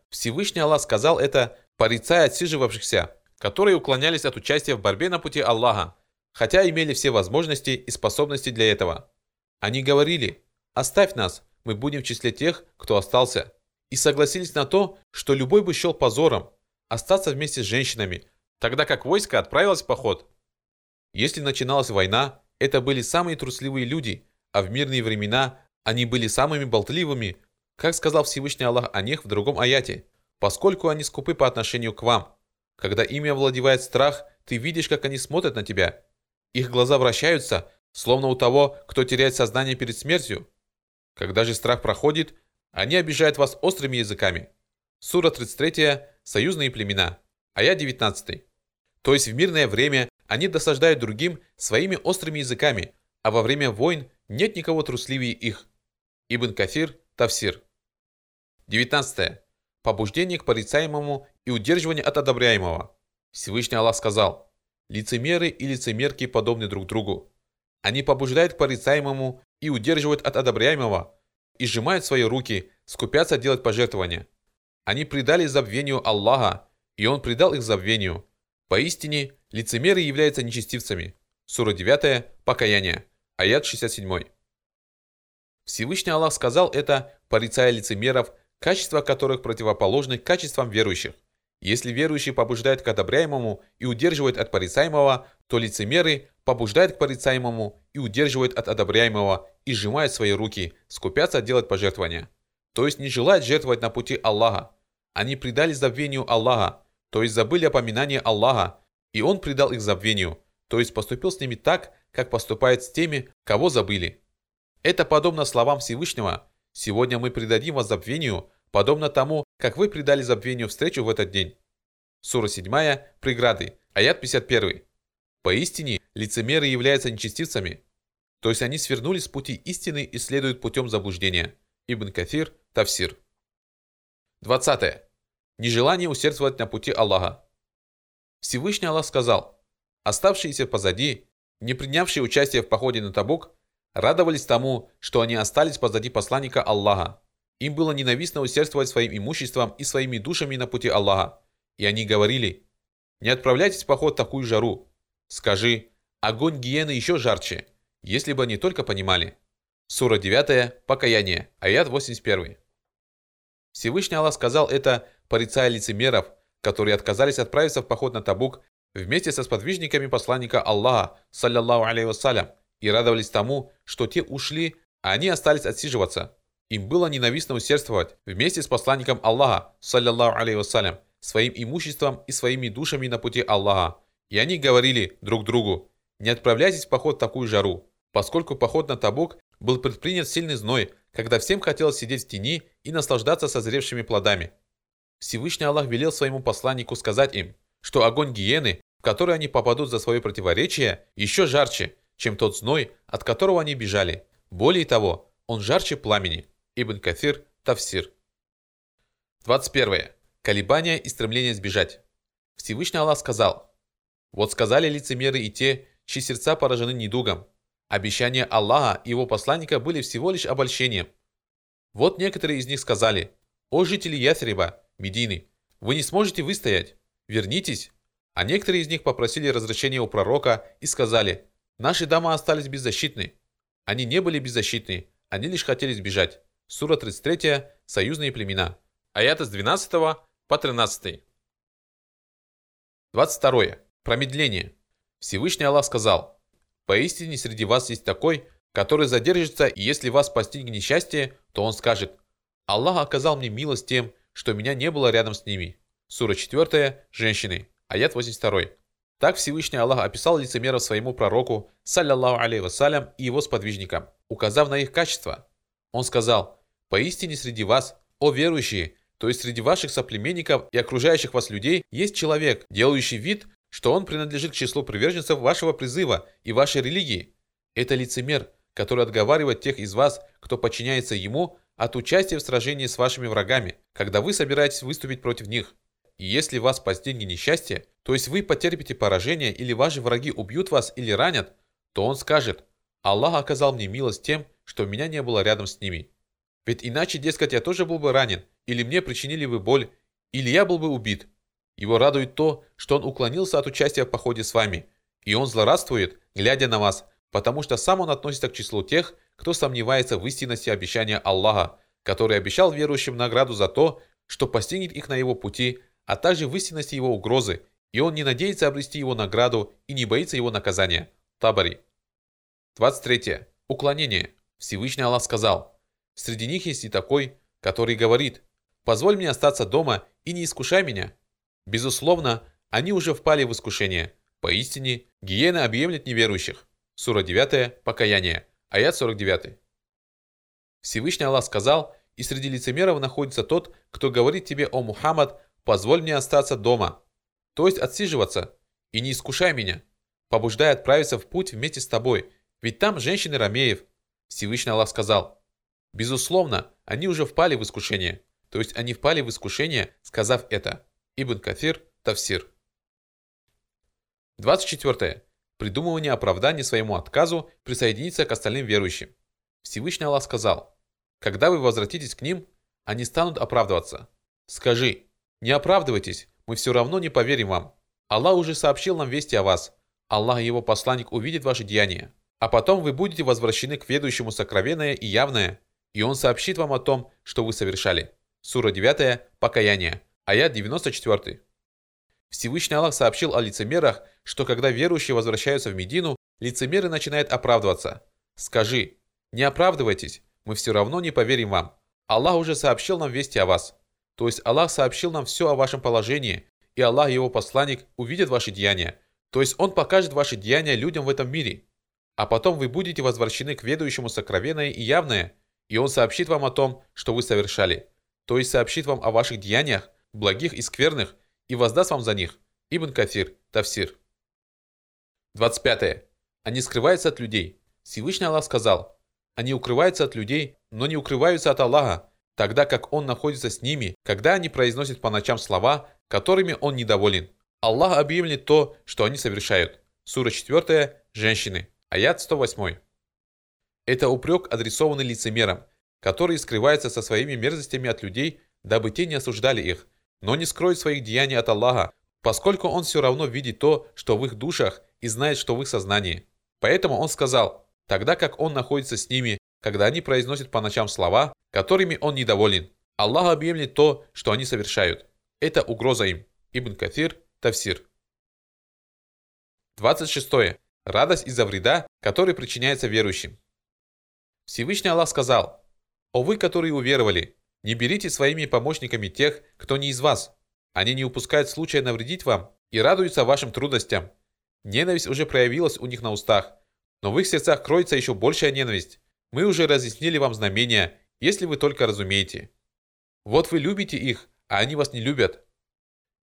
Всевышний Аллах сказал это, порицая отсиживавшихся, которые уклонялись от участия в борьбе на пути Аллаха, хотя имели все возможности и способности для этого. Они говорили «Оставь нас, мы будем в числе тех, кто остался». И согласились на то, что любой бы счел позором остаться вместе с женщинами, тогда как войско отправилось в поход. Если начиналась война, это были самые трусливые люди, а в мирные времена они были самыми болтливыми, как сказал Всевышний Аллах о них в другом аяте, поскольку они скупы по отношению к вам. Когда ими овладевает страх, ты видишь, как они смотрят на тебя. Их глаза вращаются, словно у того, кто теряет сознание перед смертью. Когда же страх проходит, они обижают вас острыми языками. Сура 33, Союзные племена, аят 19. То есть в мирное время они досаждают другим своими острыми языками, а во время войн нет никого трусливее их. Ибн Кафир, Тавсир. 19. Побуждение к порицаемому и удерживание от одобряемого. Всевышний Аллах сказал, «Лицемеры и лицемерки подобны друг другу. Они побуждают к порицаемому и удерживают от одобряемого, и сжимают свои руки, скупятся делать пожертвования. Они предали забвению Аллаха, и Он предал их забвению. Поистине, лицемеры являются нечестивцами. Сура 9, Покаяние, аят 67. Всевышний Аллах сказал это, порицая лицемеров, качества которых противоположны качествам верующих. Если верующий побуждает к одобряемому и удерживает от порицаемого, то лицемеры побуждают к порицаемому и удерживают от одобряемого и сжимают свои руки, скупятся делать пожертвования. То есть не желают жертвовать на пути Аллаха. Они предали забвению Аллаха, то есть забыли опоминание Аллаха, и Он предал их забвению, то есть поступил с ними так, как поступает с теми, кого забыли. Это подобно словам Всевышнего «Сегодня мы предадим вас забвению, подобно тому, как вы предали забвению встречу в этот день». Сура 7, Преграды, аят 51. Поистине, лицемеры являются нечестивцами, то есть они свернули с пути истины и следуют путем заблуждения. Ибн Кафир, Тавсир. 20. Нежелание усердствовать на пути Аллаха. Всевышний Аллах сказал, оставшиеся позади, не принявшие участие в походе на Табук, радовались тому, что они остались позади посланника Аллаха. Им было ненавистно усердствовать своим имуществом и своими душами на пути Аллаха. И они говорили, не отправляйтесь в поход в такую жару. Скажи, огонь гиены еще жарче, если бы они только понимали. Сура 9, Покаяние, аят 81. Всевышний Аллах сказал это, порицая лицемеров, которые отказались отправиться в поход на Табук вместе со сподвижниками посланника Аллаха, саллиллаху алейхи вассалям, и радовались тому, что те ушли, а они остались отсиживаться. Им было ненавистно усердствовать вместе с посланником Аллаха, саллиллаху алейхи вассалям, своим имуществом и своими душами на пути Аллаха. И они говорили друг другу, не отправляйтесь в поход в такую жару, поскольку поход на Табук был предпринят сильный зной, когда всем хотелось сидеть в тени и наслаждаться созревшими плодами. Всевышний Аллах велел своему посланнику сказать им, что огонь гиены, в который они попадут за свое противоречие, еще жарче, чем тот зной, от которого они бежали. Более того, он жарче пламени. Ибн Кафир, Тавсир. 21. Колебания и стремление сбежать. Всевышний Аллах сказал, «Вот сказали лицемеры и те, чьи сердца поражены недугом. Обещания Аллаха и его посланника были всего лишь обольщением. Вот некоторые из них сказали, «О жители Ясриба, Медины, вы не сможете выстоять, вернитесь». А некоторые из них попросили разрешения у пророка и сказали, «Наши дома остались беззащитны». Они не были беззащитны, они лишь хотели сбежать. Сура 33, Союзные племена. Аята с 12 по 13. 22. Промедление. Всевышний Аллах сказал, «Поистине среди вас есть такой, который задержится, и если вас постигнет несчастье, то он скажет, «Аллах оказал мне милость тем, что меня не было рядом с ними». Сура 4, женщины, аят 82. Так Всевышний Аллах описал лицемеров своему пророку, саллиллаху алейхи вассалям, и его сподвижникам, указав на их качество. Он сказал, «Поистине среди вас, о верующие, то есть среди ваших соплеменников и окружающих вас людей, есть человек, делающий вид, что он принадлежит к числу приверженцев вашего призыва и вашей религии. Это лицемер, который отговаривает тех из вас, кто подчиняется ему, от участия в сражении с вашими врагами, когда вы собираетесь выступить против них. И если вас постигнет несчастье, то есть вы потерпите поражение или ваши враги убьют вас или ранят, то он скажет, Аллах оказал мне милость тем, что меня не было рядом с ними. Ведь иначе, дескать, я тоже был бы ранен, или мне причинили бы боль, или я был бы убит. Его радует то, что он уклонился от участия в походе с вами, и он злорадствует, глядя на вас, потому что сам он относится к числу тех, кто сомневается в истинности обещания Аллаха, который обещал верующим награду за то, что постигнет их на его пути, а также в истинности его угрозы, и он не надеется обрести его награду и не боится его наказания. Табари. 23. Уклонение. Всевышний Аллах сказал, «Среди них есть и такой, который говорит, «Позволь мне остаться дома и не искушай меня». Безусловно, они уже впали в искушение. Поистине, гиена объемлет неверующих. Сура 9, Покаяние, аят 49. Всевышний Аллах сказал, и среди лицемеров находится тот, кто говорит тебе, о Мухаммад, позволь мне остаться дома, то есть отсиживаться, и не искушай меня, побуждая отправиться в путь вместе с тобой, ведь там женщины Рамеев. Всевышний Аллах сказал, безусловно, они уже впали в искушение, то есть они впали в искушение, сказав это. Ибн Кафир, Тавсир. 24 придумывание оправдания своему отказу присоединиться к остальным верующим. Всевышний Аллах сказал, «Когда вы возвратитесь к ним, они станут оправдываться. Скажи, не оправдывайтесь, мы все равно не поверим вам. Аллах уже сообщил нам вести о вас. Аллах и его посланник увидят ваши деяния. А потом вы будете возвращены к ведущему сокровенное и явное, и он сообщит вам о том, что вы совершали». Сура 9, Покаяние, аят 94. Всевышний Аллах сообщил о лицемерах, что когда верующие возвращаются в Медину, лицемеры начинают оправдываться. Скажи, не оправдывайтесь, мы все равно не поверим вам. Аллах уже сообщил нам вести о вас. То есть Аллах сообщил нам все о вашем положении, и Аллах и его посланник увидят ваши деяния. То есть Он покажет ваши деяния людям в этом мире. А потом вы будете возвращены к ведущему сокровенное и явное, и Он сообщит вам о том, что вы совершали. То есть сообщит вам о ваших деяниях, благих и скверных, и воздаст вам за них. Ибн Кафир, Тавсир. 25. Они скрываются от людей. Всевышний Аллах сказал, они укрываются от людей, но не укрываются от Аллаха, тогда как Он находится с ними, когда они произносят по ночам слова, которыми Он недоволен. Аллах объявит то, что они совершают. Сура 4, женщины, аят 108. Это упрек, адресованный лицемерам, которые скрываются со своими мерзостями от людей, дабы те не осуждали их, но не скроют своих деяний от Аллаха, поскольку Он все равно видит то, что в их душах, и знает, что в их сознании. Поэтому Он сказал, тогда как Он находится с ними, когда они произносят по ночам слова, которыми Он недоволен. Аллах объемлет то, что они совершают. Это угроза им. Ибн Кафир, Тавсир. 26. Радость из-за вреда, который причиняется верующим. Всевышний Аллах сказал, «О вы, которые уверовали, не берите своими помощниками тех, кто не из вас. Они не упускают случая навредить вам и радуются вашим трудностям. Ненависть уже проявилась у них на устах, но в их сердцах кроется еще большая ненависть. Мы уже разъяснили вам знамения, если вы только разумеете. Вот вы любите их, а они вас не любят.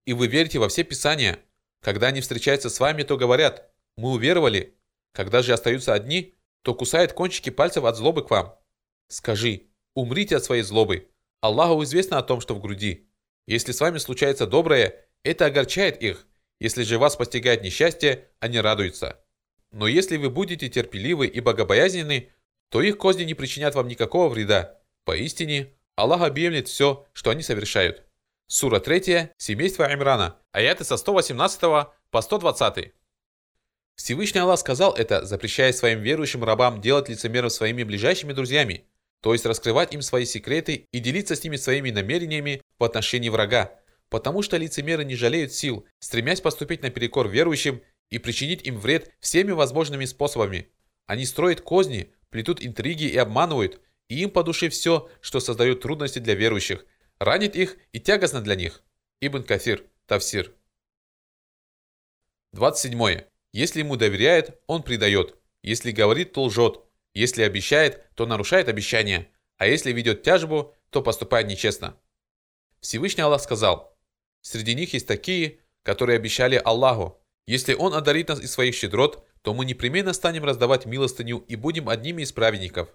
И вы верите во все писания. Когда они встречаются с вами, то говорят «Мы уверовали». Когда же остаются одни, то кусают кончики пальцев от злобы к вам. Скажи, умрите от своей злобы, Аллаху известно о том, что в груди. Если с вами случается доброе, это огорчает их. Если же вас постигает несчастье, они радуются. Но если вы будете терпеливы и богобоязненны, то их козни не причинят вам никакого вреда. Поистине, Аллах объявит все, что они совершают. Сура 3, семейство Имрана, аяты со 118 по 120. Всевышний Аллах сказал это, запрещая своим верующим рабам делать лицемеров своими ближайшими друзьями – то есть раскрывать им свои секреты и делиться с ними своими намерениями в отношении врага, потому что лицемеры не жалеют сил, стремясь поступить наперекор верующим и причинить им вред всеми возможными способами. Они строят козни, плетут интриги и обманывают, и им по душе все, что создает трудности для верующих, ранит их и тягостно для них. Ибн Кафир, Тавсир. 27. Если ему доверяет, он предает. Если говорит, то лжет. Если обещает, то нарушает обещание. А если ведет тяжбу, то поступает нечестно. Всевышний Аллах сказал, «Среди них есть такие, которые обещали Аллаху, если Он одарит нас из своих щедрот, то мы непременно станем раздавать милостыню и будем одними из праведников.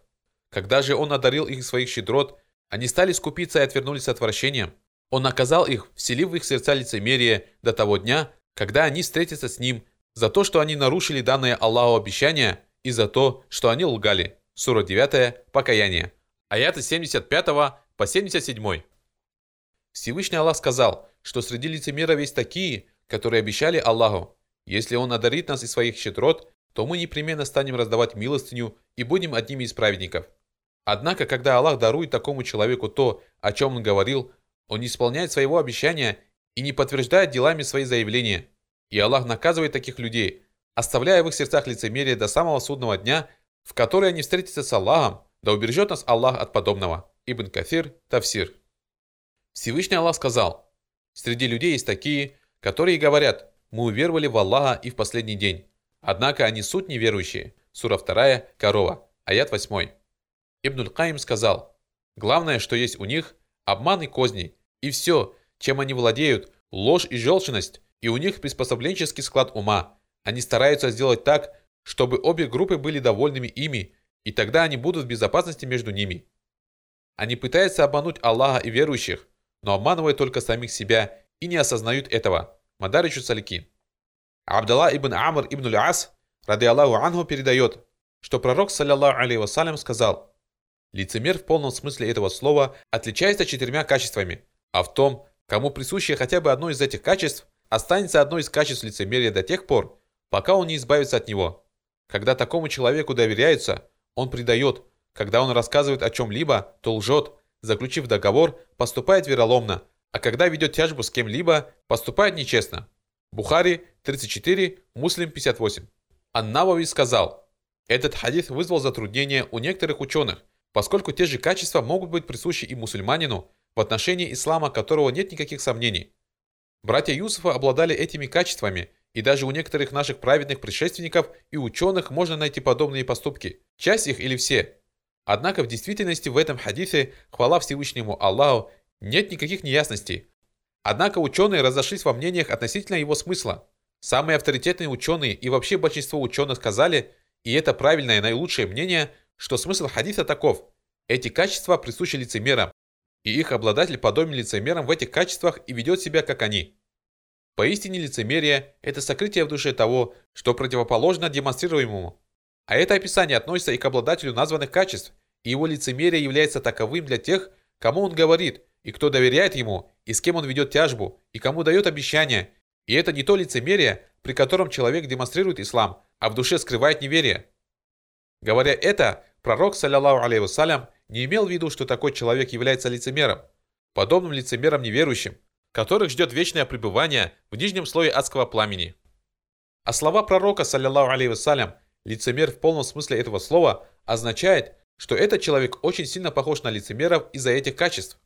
Когда же Он одарил их из своих щедрот, они стали скупиться и отвернулись от отвращением. Он наказал их, вселив в их сердца лицемерие до того дня, когда они встретятся с Ним, за то, что они нарушили данное Аллаху обещание и за то, что они лгали. Сура 9. Покаяние. Аяты 75 по 77. Всевышний Аллах сказал, что среди лицемеров есть такие, которые обещали Аллаху, если Он одарит нас из своих щедрот, то мы непременно станем раздавать милостыню и будем одними из праведников. Однако, когда Аллах дарует такому человеку то, о чем он говорил, он не исполняет своего обещания и не подтверждает делами свои заявления. И Аллах наказывает таких людей, оставляя в их сердцах лицемерие до самого судного дня, в который они встретятся с Аллахом, да убережет нас Аллах от подобного. Ибн Кафир, Тавсир. Всевышний Аллах сказал, «Среди людей есть такие, которые говорят, мы уверовали в Аллаха и в последний день. Однако они суть неверующие. Сура 2, Корова, аят 8. Ибн Каим сказал, главное, что есть у них, обман и козни, и все, чем они владеют, ложь и желчность, и у них приспособленческий склад ума. Они стараются сделать так, чтобы обе группы были довольными ими, и тогда они будут в безопасности между ними. Они пытаются обмануть Аллаха и верующих, но обманывают только самих себя и не осознают этого. Мадаричу Салики. Абдалла ибн Амр ибн Аль-Ас, ради Аллаху Анху, передает, что пророк, саллиллаху алейhi вассалям, сказал, «Лицемер в полном смысле этого слова отличается четырьмя качествами, а в том, кому присуще хотя бы одно из этих качеств, останется одно из качеств лицемерия до тех пор, пока он не избавится от него. Когда такому человеку доверяются, он предает, когда он рассказывает о чем-либо, то лжет, заключив договор, поступает вероломно, а когда ведет тяжбу с кем-либо, поступает нечестно. Бухари 34, Муслим 58. Ан-Навави сказал, этот хадис вызвал затруднения у некоторых ученых, поскольку те же качества могут быть присущи и мусульманину, в отношении ислама которого нет никаких сомнений. Братья Юсуфа обладали этими качествами, и даже у некоторых наших праведных предшественников и ученых можно найти подобные поступки, часть их или все. Однако в действительности в этом хадисе хвала Всевышнему Аллаху нет никаких неясностей. Однако ученые разошлись во мнениях относительно его смысла. Самые авторитетные ученые и вообще большинство ученых сказали, и это правильное и наилучшее мнение, что смысл хадиса таков. Эти качества присущи лицемерам, и их обладатель подобен лицемерам в этих качествах и ведет себя как они. Поистине лицемерие – это сокрытие в душе того, что противоположно демонстрируемому. А это описание относится и к обладателю названных качеств, и его лицемерие является таковым для тех, кому он говорит – и кто доверяет ему, и с кем он ведет тяжбу, и кому дает обещания. И это не то лицемерие, при котором человек демонстрирует ислам, а в душе скрывает неверие. Говоря это, пророк, саллиллаху алейhi вассалям, не имел в виду, что такой человек является лицемером, подобным лицемерам неверующим, которых ждет вечное пребывание в нижнем слое адского пламени. А слова пророка, саллиллаху алейhi вассалям, лицемер в полном смысле этого слова, означает, что этот человек очень сильно похож на лицемеров из-за этих качеств.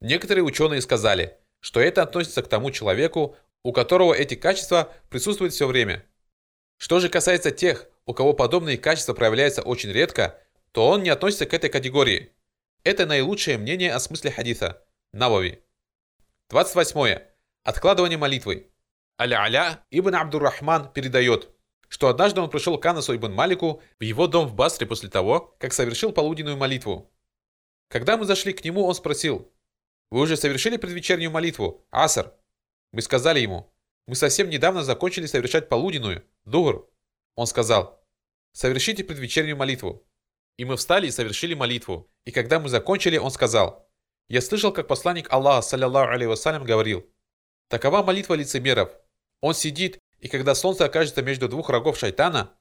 Некоторые ученые сказали, что это относится к тому человеку, у которого эти качества присутствуют все время. Что же касается тех, у кого подобные качества проявляются очень редко, то он не относится к этой категории. Это наилучшее мнение о смысле хадиса. Навави. 28. Откладывание молитвы. Аля-Аля ибн Абдуррахман передает, что однажды он пришел к Анасу ибн Малику в его дом в Басре после того, как совершил полуденную молитву. Когда мы зашли к нему, он спросил, вы уже совершили предвечернюю молитву, Асар? Мы сказали ему, мы совсем недавно закончили совершать полуденную, Дугр. Он сказал, совершите предвечернюю молитву. И мы встали и совершили молитву. И когда мы закончили, он сказал, я слышал, как посланник Аллаха, саллиллаху алейhi вассалям, говорил, такова молитва лицемеров. Он сидит, и когда солнце окажется между двух рогов шайтана,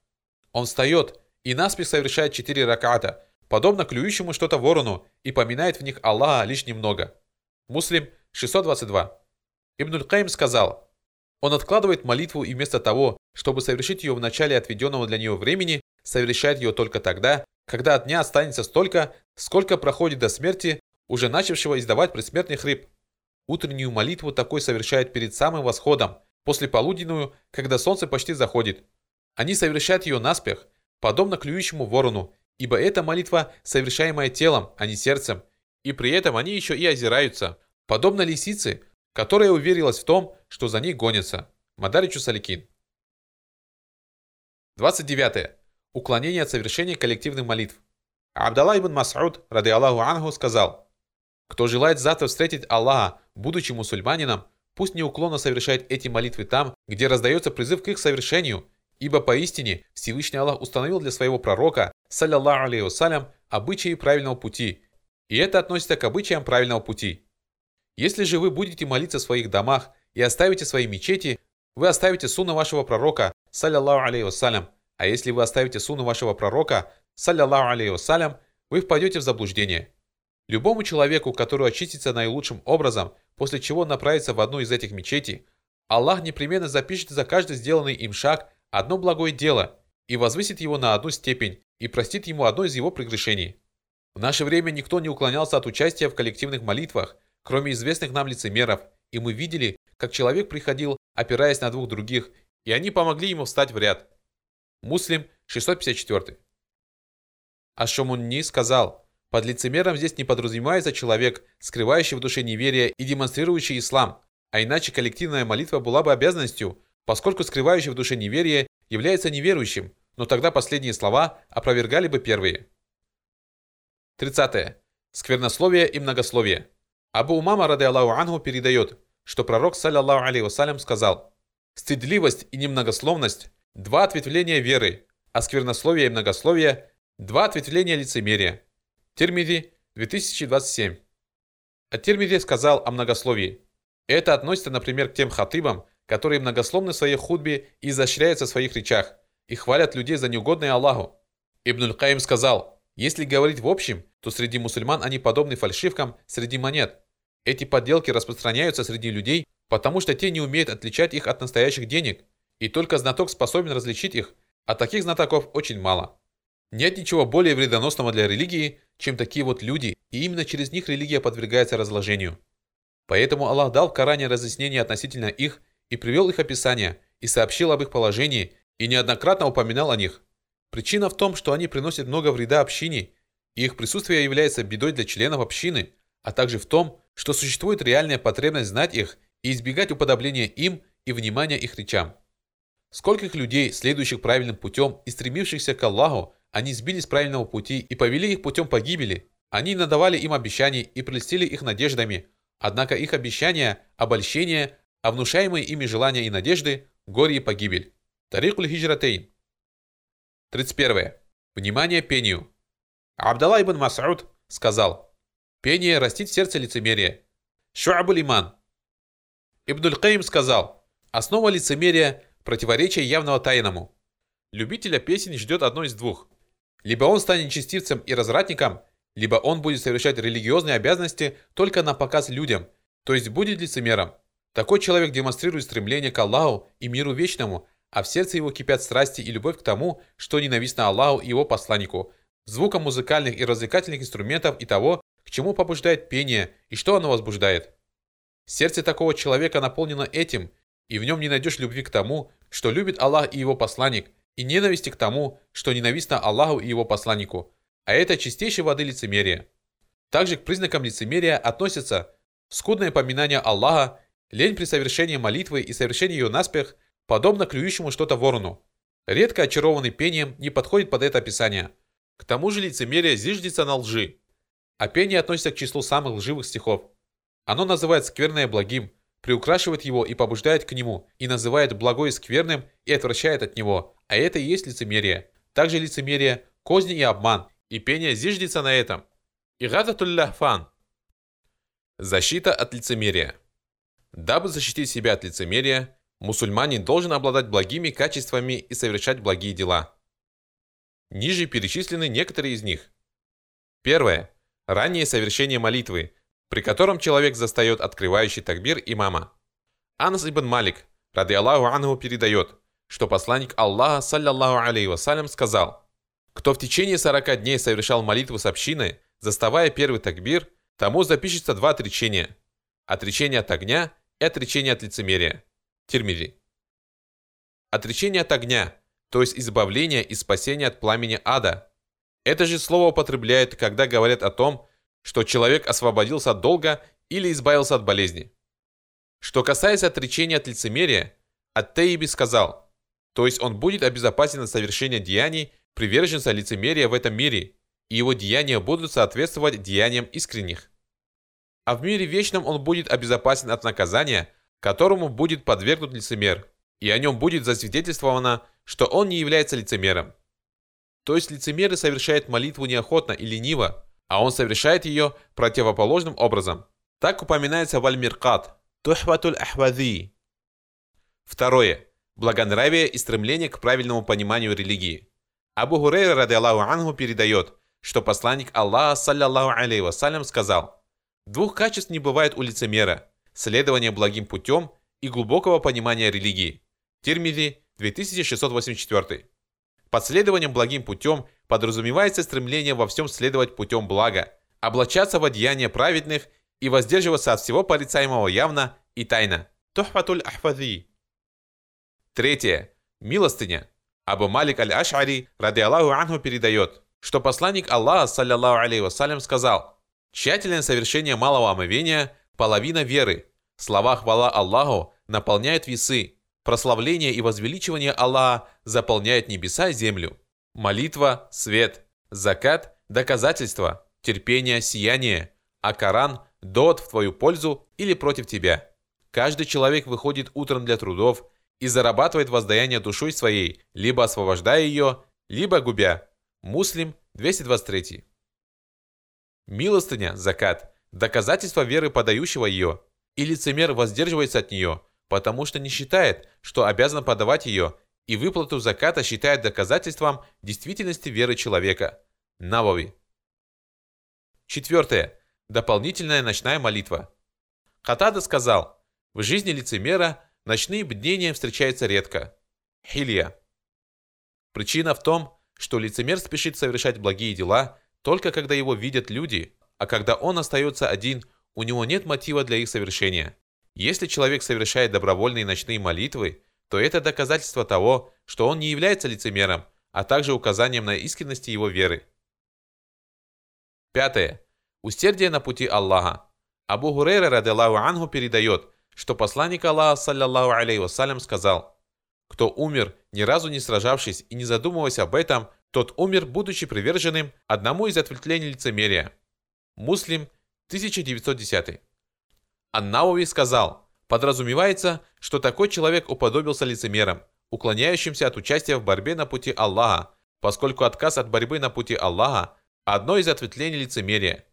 он встает и наспех совершает четыре раката, подобно клюющему что-то ворону, и поминает в них Аллаха лишь немного. Муслим 622. Ибн Каим сказал, он откладывает молитву и вместо того, чтобы совершить ее в начале отведенного для нее времени, совершает ее только тогда, когда от дня останется столько, сколько проходит до смерти уже начавшего издавать предсмертный хрип. Утреннюю молитву такой совершает перед самым восходом, после полуденную, когда солнце почти заходит. Они совершают ее наспех, подобно клюющему ворону, ибо это молитва, совершаемая телом, а не сердцем, и при этом они еще и озираются, подобно лисице, которая уверилась в том, что за ней гонятся. Мадаричу Саликин. 29. Уклонение от совершения коллективных молитв. Абдалла ибн Мас'уд, ради Аллаху Ангу, сказал, «Кто желает завтра встретить Аллаха, будучи мусульманином, пусть неуклонно совершает эти молитвы там, где раздается призыв к их совершению, ибо поистине Всевышний Аллах установил для своего пророка, саллиллаху алейхи вассалям, обычаи правильного пути, и это относится к обычаям правильного пути. Если же вы будете молиться в своих домах и оставите свои мечети, вы оставите сунну вашего пророка, саллиллаху алейхи вассалям, а если вы оставите суну вашего пророка, саллиллаху алейхи вассалям, вы впадете в заблуждение. Любому человеку, который очистится наилучшим образом, после чего направится в одну из этих мечетей, Аллах непременно запишет за каждый сделанный им шаг одно благое дело и возвысит его на одну степень и простит ему одно из его прегрешений. В наше время никто не уклонялся от участия в коллективных молитвах, кроме известных нам лицемеров, и мы видели, как человек приходил, опираясь на двух других, и они помогли ему встать в ряд. Муслим 654. Ашомунни сказал, под лицемером здесь не подразумевается человек, скрывающий в душе неверие и демонстрирующий ислам, а иначе коллективная молитва была бы обязанностью, поскольку скрывающий в душе неверие является неверующим, но тогда последние слова опровергали бы первые. 30. Сквернословие и многословие. Абу Умама, рады Аллаху Ангу, передает, что пророк, саллиллаху алейхи вассалям, сказал, «Стыдливость и немногословность Два ответвления веры, а сквернословие и многословие – два ответвления лицемерия. Термиди, 2027. А Термиди сказал о многословии. Это относится, например, к тем хатыбам, которые многословны в своей худбе и изощряются в своих речах, и хвалят людей за неугодное Аллаху. Ибн Каим сказал, если говорить в общем, то среди мусульман они подобны фальшивкам среди монет. Эти подделки распространяются среди людей, потому что те не умеют отличать их от настоящих денег – и только знаток способен различить их, а таких знатоков очень мало. Нет ничего более вредоносного для религии, чем такие вот люди, и именно через них религия подвергается разложению. Поэтому Аллах дал в Коране разъяснение относительно их и привел их описание, и сообщил об их положении, и неоднократно упоминал о них. Причина в том, что они приносят много вреда общине, и их присутствие является бедой для членов общины, а также в том, что существует реальная потребность знать их и избегать уподобления им и внимания их речам. Скольких людей, следующих правильным путем и стремившихся к Аллаху, они сбили с правильного пути и повели их путем погибели. Они надавали им обещаний и прельстили их надеждами, однако их обещания – обольщение, а внушаемые ими желания и надежды – горе и погибель. Тарикуль Хиджратейн. 31. Внимание пению. Абдалла ибн Мас'уд сказал, «Пение растит в сердце лицемерия». Шу'абуль Иман. Ибн Каим сказал, «Основа лицемерия – Противоречие явного тайному. Любителя песен ждет одно из двух. Либо он станет честивцем и развратником, либо он будет совершать религиозные обязанности только на показ людям, то есть будет лицемером. Такой человек демонстрирует стремление к Аллаху и миру вечному, а в сердце его кипят страсти и любовь к тому, что ненавистно Аллаху и его посланнику, звуком музыкальных и развлекательных инструментов и того, к чему побуждает пение и что оно возбуждает. Сердце такого человека наполнено этим – и в нем не найдешь любви к тому, что любит Аллах и его посланник, и ненависти к тому, что ненавистно Аллаху и его посланнику. А это чистейшей воды лицемерие. Также к признакам лицемерия относятся скудное поминание Аллаха, лень при совершении молитвы и совершении ее наспех, подобно клюющему что-то ворону. Редко очарованный пением не подходит под это описание. К тому же лицемерие зиждется на лжи. А пение относится к числу самых лживых стихов. Оно называет скверное благим – приукрашивает его и побуждает к нему, и называет благое скверным и отвращает от него, а это и есть лицемерие. Также лицемерие, козни и обман, и пение зиждется на этом. Игататулляхфан. Защита от лицемерия. Дабы защитить себя от лицемерия, мусульманин должен обладать благими качествами и совершать благие дела. Ниже перечислены некоторые из них. Первое. Раннее совершение молитвы, при котором человек застает открывающий такбир имама. Анас ибн Малик, ради Аллаху Анху, передает, что посланник Аллаха, саллиллаху алейхи вассалям, сказал, Кто в течение 40 дней совершал молитву с общиной, заставая первый такбир, тому запишется два отречения. Отречение от огня и отречение от лицемерия. Тирмизи. Отречение от огня, то есть избавление и спасение от пламени ада. Это же слово употребляют, когда говорят о том, что человек освободился от долга или избавился от болезни. Что касается отречения от лицемерия, Ат-Тейби сказал, то есть он будет обезопасен от совершения деяний приверженца лицемерия в этом мире, и его деяния будут соответствовать деяниям искренних. А в мире вечном он будет обезопасен от наказания, которому будет подвергнут лицемер, и о нем будет засвидетельствовано, что он не является лицемером. То есть лицемеры совершают молитву неохотно и лениво, а он совершает ее противоположным образом. Так упоминается в Аль-Миркат, Тухватуль Ахвази. Второе. Благонравие и стремление к правильному пониманию религии. Абу Хурейра, ради Аллаху Ангу, передает, что посланник Аллаха, саллиллаху алейhi вассалям, сказал, «Двух качеств не бывает у лицемера – следование благим путем и глубокого понимания религии». Тирмизи, 2684. Под следованием благим путем подразумевается стремление во всем следовать путем блага, облачаться в одеяния праведных и воздерживаться от всего порицаемого явно и тайно. Тухфатуль Ахфази. Третье. Милостыня. Абу Малик аль-Аш'ари, ради Аллаху Анху, передает, что посланник Аллаха, саллиллаху алейhi вассалям, сказал, «Тщательное совершение малого омовения – половина веры. Слова хвала Аллаху наполняют весы. Прославление и возвеличивание Аллаха заполняют небеса и землю. Молитва – свет. Закат – доказательство. Терпение – сияние. А Коран – дот в твою пользу или против тебя. Каждый человек выходит утром для трудов – и зарабатывает воздаяние душой своей, либо освобождая ее, либо губя. Муслим 223. Милостыня, закат, доказательство веры подающего ее, и лицемер воздерживается от нее, потому что не считает, что обязан подавать ее, и выплату заката считает доказательством действительности веры человека. Навави. Четвертое. Дополнительная ночная молитва. Хатада сказал, в жизни лицемера – Ночные бдения встречаются редко. Хилья. Причина в том, что лицемер спешит совершать благие дела только когда его видят люди, а когда он остается один, у него нет мотива для их совершения. Если человек совершает добровольные ночные молитвы, то это доказательство того, что он не является лицемером, а также указанием на искренность его веры. Пятое. Усердие на пути Аллаха. Абу Хурейра, радаллаху анху, передает, что посланник Аллаха, саллиллаху алейhi вассалям, сказал, «Кто умер, ни разу не сражавшись и не задумываясь об этом, тот умер, будучи приверженным одному из ответвлений лицемерия». Муслим, 1910. Аннауи сказал, подразумевается, что такой человек уподобился лицемерам, уклоняющимся от участия в борьбе на пути Аллаха, поскольку отказ от борьбы на пути Аллаха – одно из ответвлений лицемерия.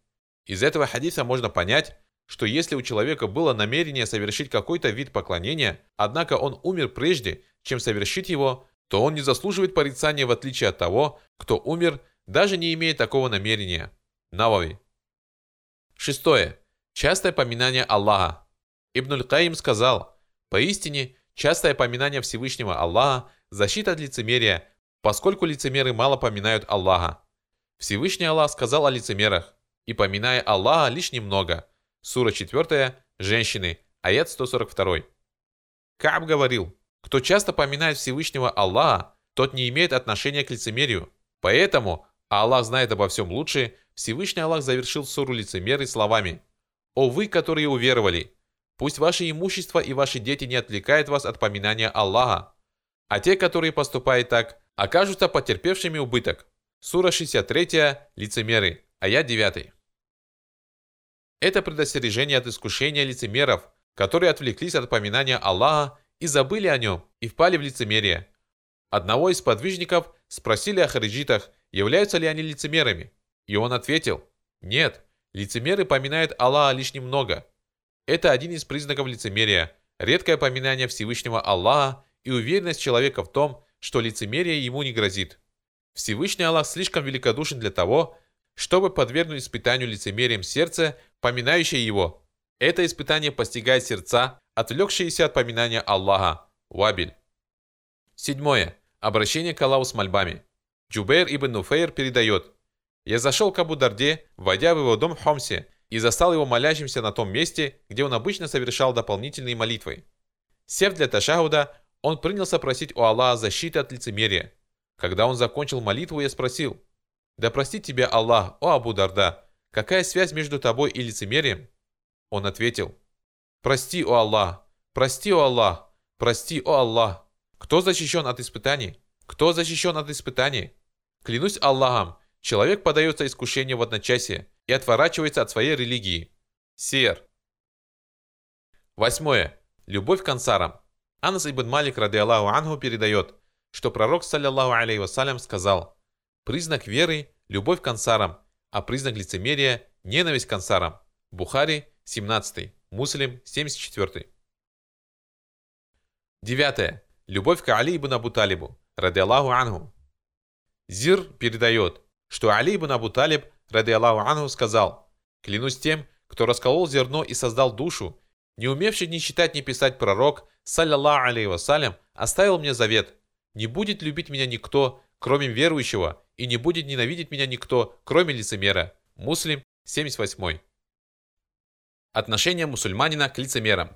Из этого хадиса можно понять, что если у человека было намерение совершить какой-то вид поклонения, однако он умер прежде, чем совершить его, то он не заслуживает порицания в отличие от того, кто умер, даже не имея такого намерения. Навави. Шестое. Частое поминание Аллаха. Ибн Каим сказал, «Поистине, частое поминание Всевышнего Аллаха – защита от лицемерия, поскольку лицемеры мало поминают Аллаха. Всевышний Аллах сказал о лицемерах, и поминая Аллаха лишь немного – Сура 4, женщины, аят 142. Кааб говорил, кто часто поминает Всевышнего Аллаха, тот не имеет отношения к лицемерию. Поэтому, а Аллах знает обо всем лучше, Всевышний Аллах завершил суру лицемеры словами «О вы, которые уверовали! Пусть ваше имущество и ваши дети не отвлекают вас от поминания Аллаха, а те, которые поступают так, окажутся потерпевшими убыток». Сура 63, лицемеры, аят 9. Это предостережение от искушения лицемеров, которые отвлеклись от поминания Аллаха и забыли о нем, и впали в лицемерие. Одного из подвижников спросили о хариджитах, являются ли они лицемерами. И он ответил, нет, лицемеры поминают Аллаха лишь немного. Это один из признаков лицемерия, редкое поминание Всевышнего Аллаха и уверенность человека в том, что лицемерие ему не грозит. Всевышний Аллах слишком великодушен для того, чтобы подвергнуть испытанию лицемерием сердце, поминающее его. Это испытание постигает сердца, отвлекшиеся от поминания Аллаха. Вабиль. Седьмое. Обращение к Аллаху с мольбами. Джубейр ибн Нуфейр передает, «Я зашел к Абу Дарде, войдя в его дом в Хомсе, и застал его молящимся на том месте, где он обычно совершал дополнительные молитвы. Сев для ташахуда, он принялся просить у Аллаха защиты от лицемерия. Когда он закончил молитву, я спросил, «Да простит тебя Аллах, о Абу Дарда, какая связь между тобой и лицемерием?» Он ответил, «Прости, о Аллах, прости, о Аллах, прости, о Аллах. Кто защищен от испытаний? Кто защищен от испытаний? Клянусь Аллахом, человек подается искушению в одночасье и отворачивается от своей религии. Сер. Восьмое. Любовь к ансарам. Анас ибн Малик, ради Аллаху Ангу, передает, что пророк, саллиллаху алейхи вассалям, сказал, «Признак веры – любовь к ансарам, а признак лицемерия – ненависть к ансарам». Бухари, 17, Муслим, 74. Девятое. Любовь к Али ибн Абу Талибу, ради Аллаху Ангу. Зир передает, что Али ибн Абу Талиб, ради Аллаху Ангу, сказал, «Клянусь тем, кто расколол зерно и создал душу, не умевший ни читать, ни писать пророк, саллиллаху алейhi вассалям, оставил мне завет. Не будет любить меня никто, кроме верующего, и не будет ненавидеть меня никто, кроме лицемера. Муслим, 78. Отношение мусульманина к лицемерам.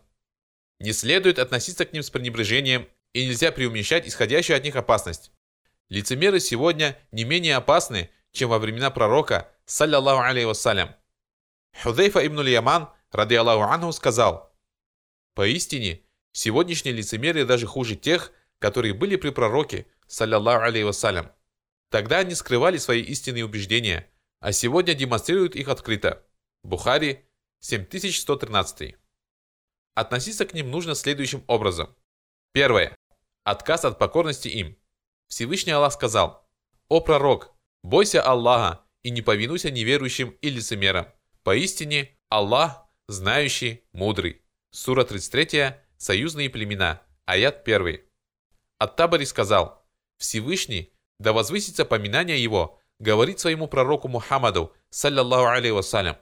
Не следует относиться к ним с пренебрежением, и нельзя преуменьшать исходящую от них опасность. Лицемеры сегодня не менее опасны, чем во времена пророка, саллиллаху алейhi вассалям. Худейфа ибн Яман, ради Аллаху анху, сказал – Поистине, сегодняшние лицемерие даже хуже тех, которые были при пророке, саллиллаху алейhi вассалям. Тогда они скрывали свои истинные убеждения, а сегодня демонстрируют их открыто. Бухари, 7113. Относиться к ним нужно следующим образом. Первое. Отказ от покорности им. Всевышний Аллах сказал, «О пророк, бойся Аллаха и не повинуйся неверующим и лицемерам. Поистине, Аллах, знающий, мудрый». Сура 33, Союзные племена, аят 1. Ат-Табари сказал, Всевышний, да возвысится поминание его, говорит своему пророку Мухаммаду, саллиллаху алейhi вассалям,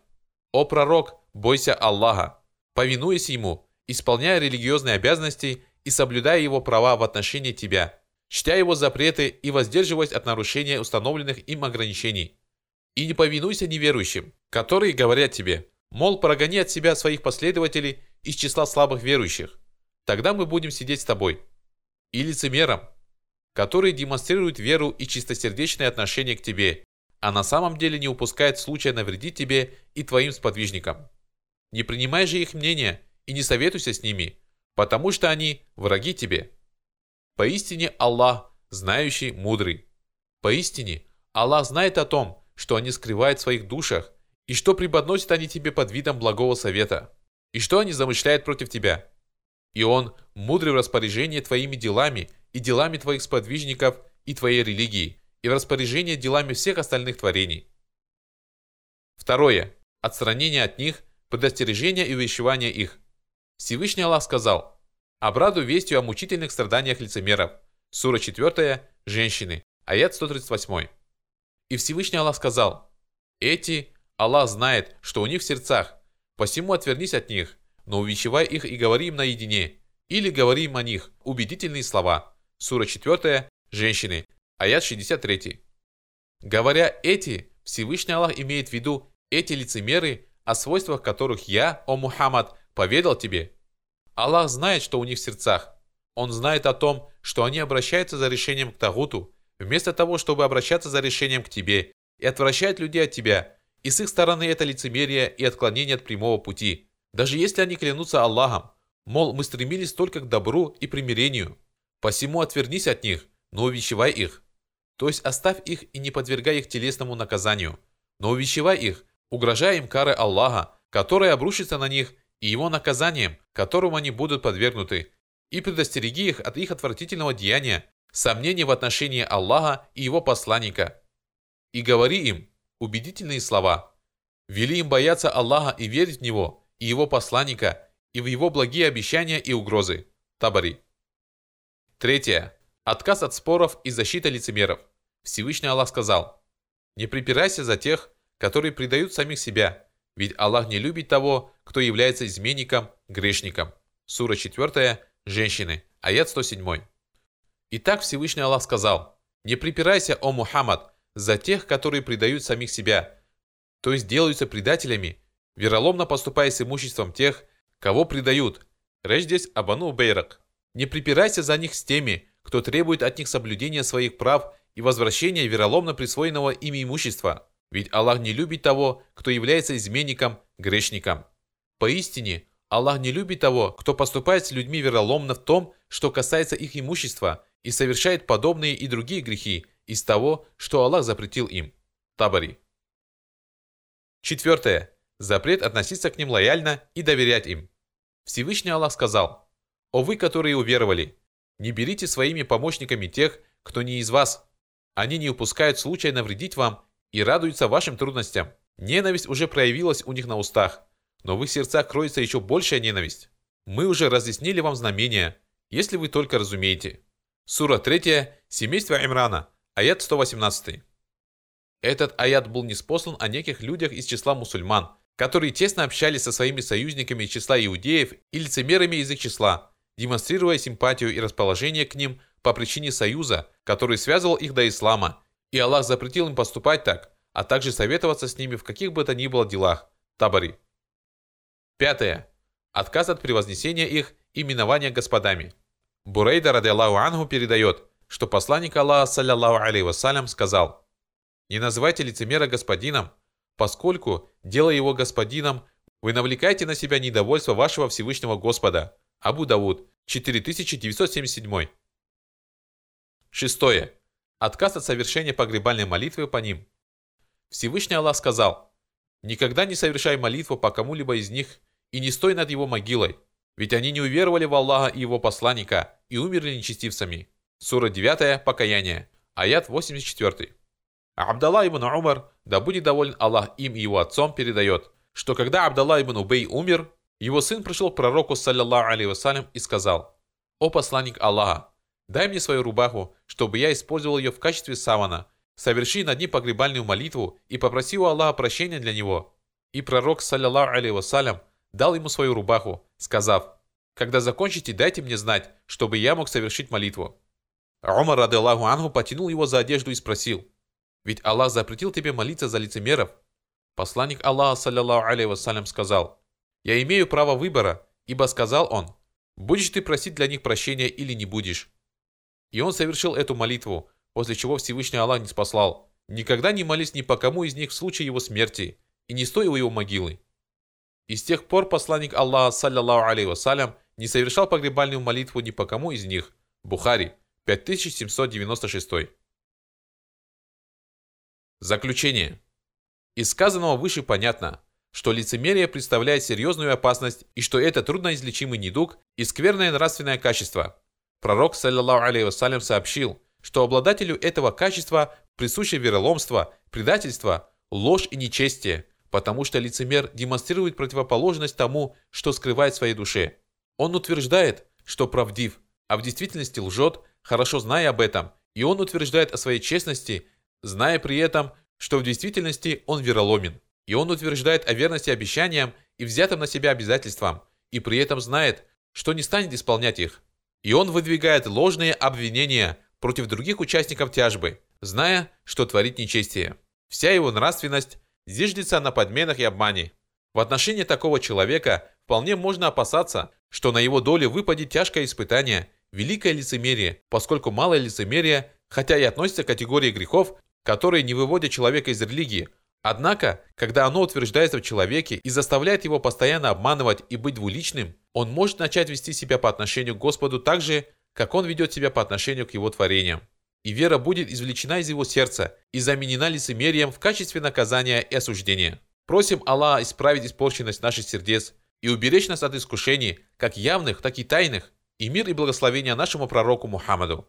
«О пророк, бойся Аллаха, повинуясь ему, исполняя религиозные обязанности и соблюдая его права в отношении тебя, чтя его запреты и воздерживаясь от нарушения установленных им ограничений. И не повинуйся неверующим, которые говорят тебе, мол, прогони от себя своих последователей из числа слабых верующих. Тогда мы будем сидеть с тобой. И лицемером, который демонстрирует веру и чистосердечное отношение к тебе, а на самом деле не упускает случая навредить тебе и твоим сподвижникам. Не принимай же их мнение и не советуйся с ними, потому что они враги тебе. Поистине Аллах, знающий, мудрый. Поистине Аллах знает о том, что они скрывают в своих душах и что преподносят они тебе под видом благого совета и что они замышляют против тебя. И он мудрый в распоряжении твоими делами и делами твоих сподвижников и твоей религии, и в распоряжении делами всех остальных творений. Второе. Отстранение от них, предостережение и увещевание их. Всевышний Аллах сказал, «Обраду вестью о мучительных страданиях лицемеров». Сура 4, женщины, аят 138. И Всевышний Аллах сказал, «Эти Аллах знает, что у них в сердцах, Посему отвернись от них, но увещевай их и говори им наедине, или говори им о них убедительные слова. Сура 4, женщины, аят 63. Говоря эти, Всевышний Аллах имеет в виду эти лицемеры, о свойствах которых я, о Мухаммад, поведал тебе. Аллах знает, что у них в сердцах. Он знает о том, что они обращаются за решением к Тагуту, вместо того, чтобы обращаться за решением к тебе, и отвращают людей от тебя, и с их стороны это лицемерие и отклонение от прямого пути. Даже если они клянутся Аллахом, мол, мы стремились только к добру и примирению. Посему отвернись от них, но увещевай их. То есть оставь их и не подвергай их телесному наказанию, но увещевай их, угрожая им кары Аллаха, которая обрушится на них, и его наказанием, которому они будут подвергнуты, и предостереги их от их отвратительного деяния, сомнений в отношении Аллаха и его посланника. И говори им, убедительные слова. Вели им бояться Аллаха и верить в Него, и Его посланника, и в Его благие обещания и угрозы. Табари. Третье. Отказ от споров и защита лицемеров. Всевышний Аллах сказал, «Не припирайся за тех, которые предают самих себя, ведь Аллах не любит того, кто является изменником, грешником». Сура 4, женщины, аят 107. Итак, Всевышний Аллах сказал, Не припирайся, о Мухаммад, за тех, которые предают самих себя, то есть делаются предателями, вероломно поступая с имуществом тех, кого предают. Речь здесь об Ану Бейрак. Не припирайся за них с теми, кто требует от них соблюдения своих прав и возвращения вероломно присвоенного ими имущества. Ведь Аллах не любит того, кто является изменником, грешником. Поистине, Аллах не любит того, кто поступает с людьми вероломно в том, что касается их имущества, и совершает подобные и другие грехи из того, что Аллах запретил им. Табари. Четвертое. Запрет относиться к ним лояльно и доверять им. Всевышний Аллах сказал, «О вы, которые уверовали, не берите своими помощниками тех, кто не из вас. Они не упускают случая навредить вам и радуются вашим трудностям. Ненависть уже проявилась у них на устах, но в их сердцах кроется еще большая ненависть. Мы уже разъяснили вам знамения, если вы только разумеете. Сура 3, семейство Имрана, аят 118. Этот аят был неспослан о неких людях из числа мусульман, которые тесно общались со своими союзниками из числа иудеев и лицемерами из их числа, демонстрируя симпатию и расположение к ним по причине союза, который связывал их до ислама, и Аллах запретил им поступать так, а также советоваться с ними в каких бы то ни было делах. Табари. Пятое. Отказ от превознесения их именования господами. Бурейда, ради Аллаху Ангу, передает, что посланник Аллаха, саллиллаху алейhi вассалям, сказал, «Не называйте лицемера господином, поскольку, делая его господином, вы навлекаете на себя недовольство вашего Всевышнего Господа». Абу Давуд, 4977. Шестое. Отказ от совершения погребальной молитвы по ним. Всевышний Аллах сказал, «Никогда не совершай молитву по кому-либо из них и не стой над его могилой, ведь они не уверовали в Аллаха и его посланника и умерли нечестивцами». Сура 9, Покаяние, аят 84. Абдалла ибн Умар, да будет доволен Аллах им и его отцом, передает, что когда Абдалла ибн Убей умер, его сын пришел к пророку, саллиллаху алейhi вассалям, и сказал, «О посланник Аллаха, дай мне свою рубаху, чтобы я использовал ее в качестве савана. Соверши над ним погребальную молитву и попроси у Аллаха прощения для него». И пророк, саллиллаху алейhi вассалям, дал ему свою рубаху, сказав, «Когда закончите, дайте мне знать, чтобы я мог совершить молитву». Умар, рады Аллаху Ангу, потянул его за одежду и спросил, «Ведь Аллах запретил тебе молиться за лицемеров?» Посланник Аллаха, саллиллаху алейhi вассалям, сказал, я имею право выбора, ибо сказал он, будешь ты просить для них прощения или не будешь. И он совершил эту молитву, после чего Всевышний Аллах не спаслал. Никогда не молись ни по кому из них в случае его смерти, и не стой у его могилы. И с тех пор посланник Аллаха, саллиллаху алейhi вассалям, не совершал погребальную молитву ни по кому из них. Бухари, 5796. Заключение. Из сказанного выше понятно, что лицемерие представляет серьезную опасность и что это трудноизлечимый недуг и скверное нравственное качество. Пророк, саллиллаху алейhi вассалям, сообщил, что обладателю этого качества присуще вероломство, предательство, ложь и нечестие, потому что лицемер демонстрирует противоположность тому, что скрывает в своей душе. Он утверждает, что правдив, а в действительности лжет, хорошо зная об этом, и он утверждает о своей честности, зная при этом, что в действительности он вероломен. И он утверждает о верности обещаниям и взятым на себя обязательствам, и при этом знает, что не станет исполнять их. И он выдвигает ложные обвинения против других участников тяжбы, зная, что творит нечестие. Вся его нравственность зиждется на подменах и обмане. В отношении такого человека вполне можно опасаться, что на его долю выпадет тяжкое испытание, великое лицемерие, поскольку малое лицемерие, хотя и относится к категории грехов, которые не выводят человека из религии, Однако, когда оно утверждается в человеке и заставляет его постоянно обманывать и быть двуличным, он может начать вести себя по отношению к Господу так же, как он ведет себя по отношению к его творениям. И вера будет извлечена из его сердца и заменена лицемерием в качестве наказания и осуждения. Просим Аллаха исправить испорченность наших сердец и уберечь нас от искушений, как явных, так и тайных, и мир и благословение нашему пророку Мухаммаду.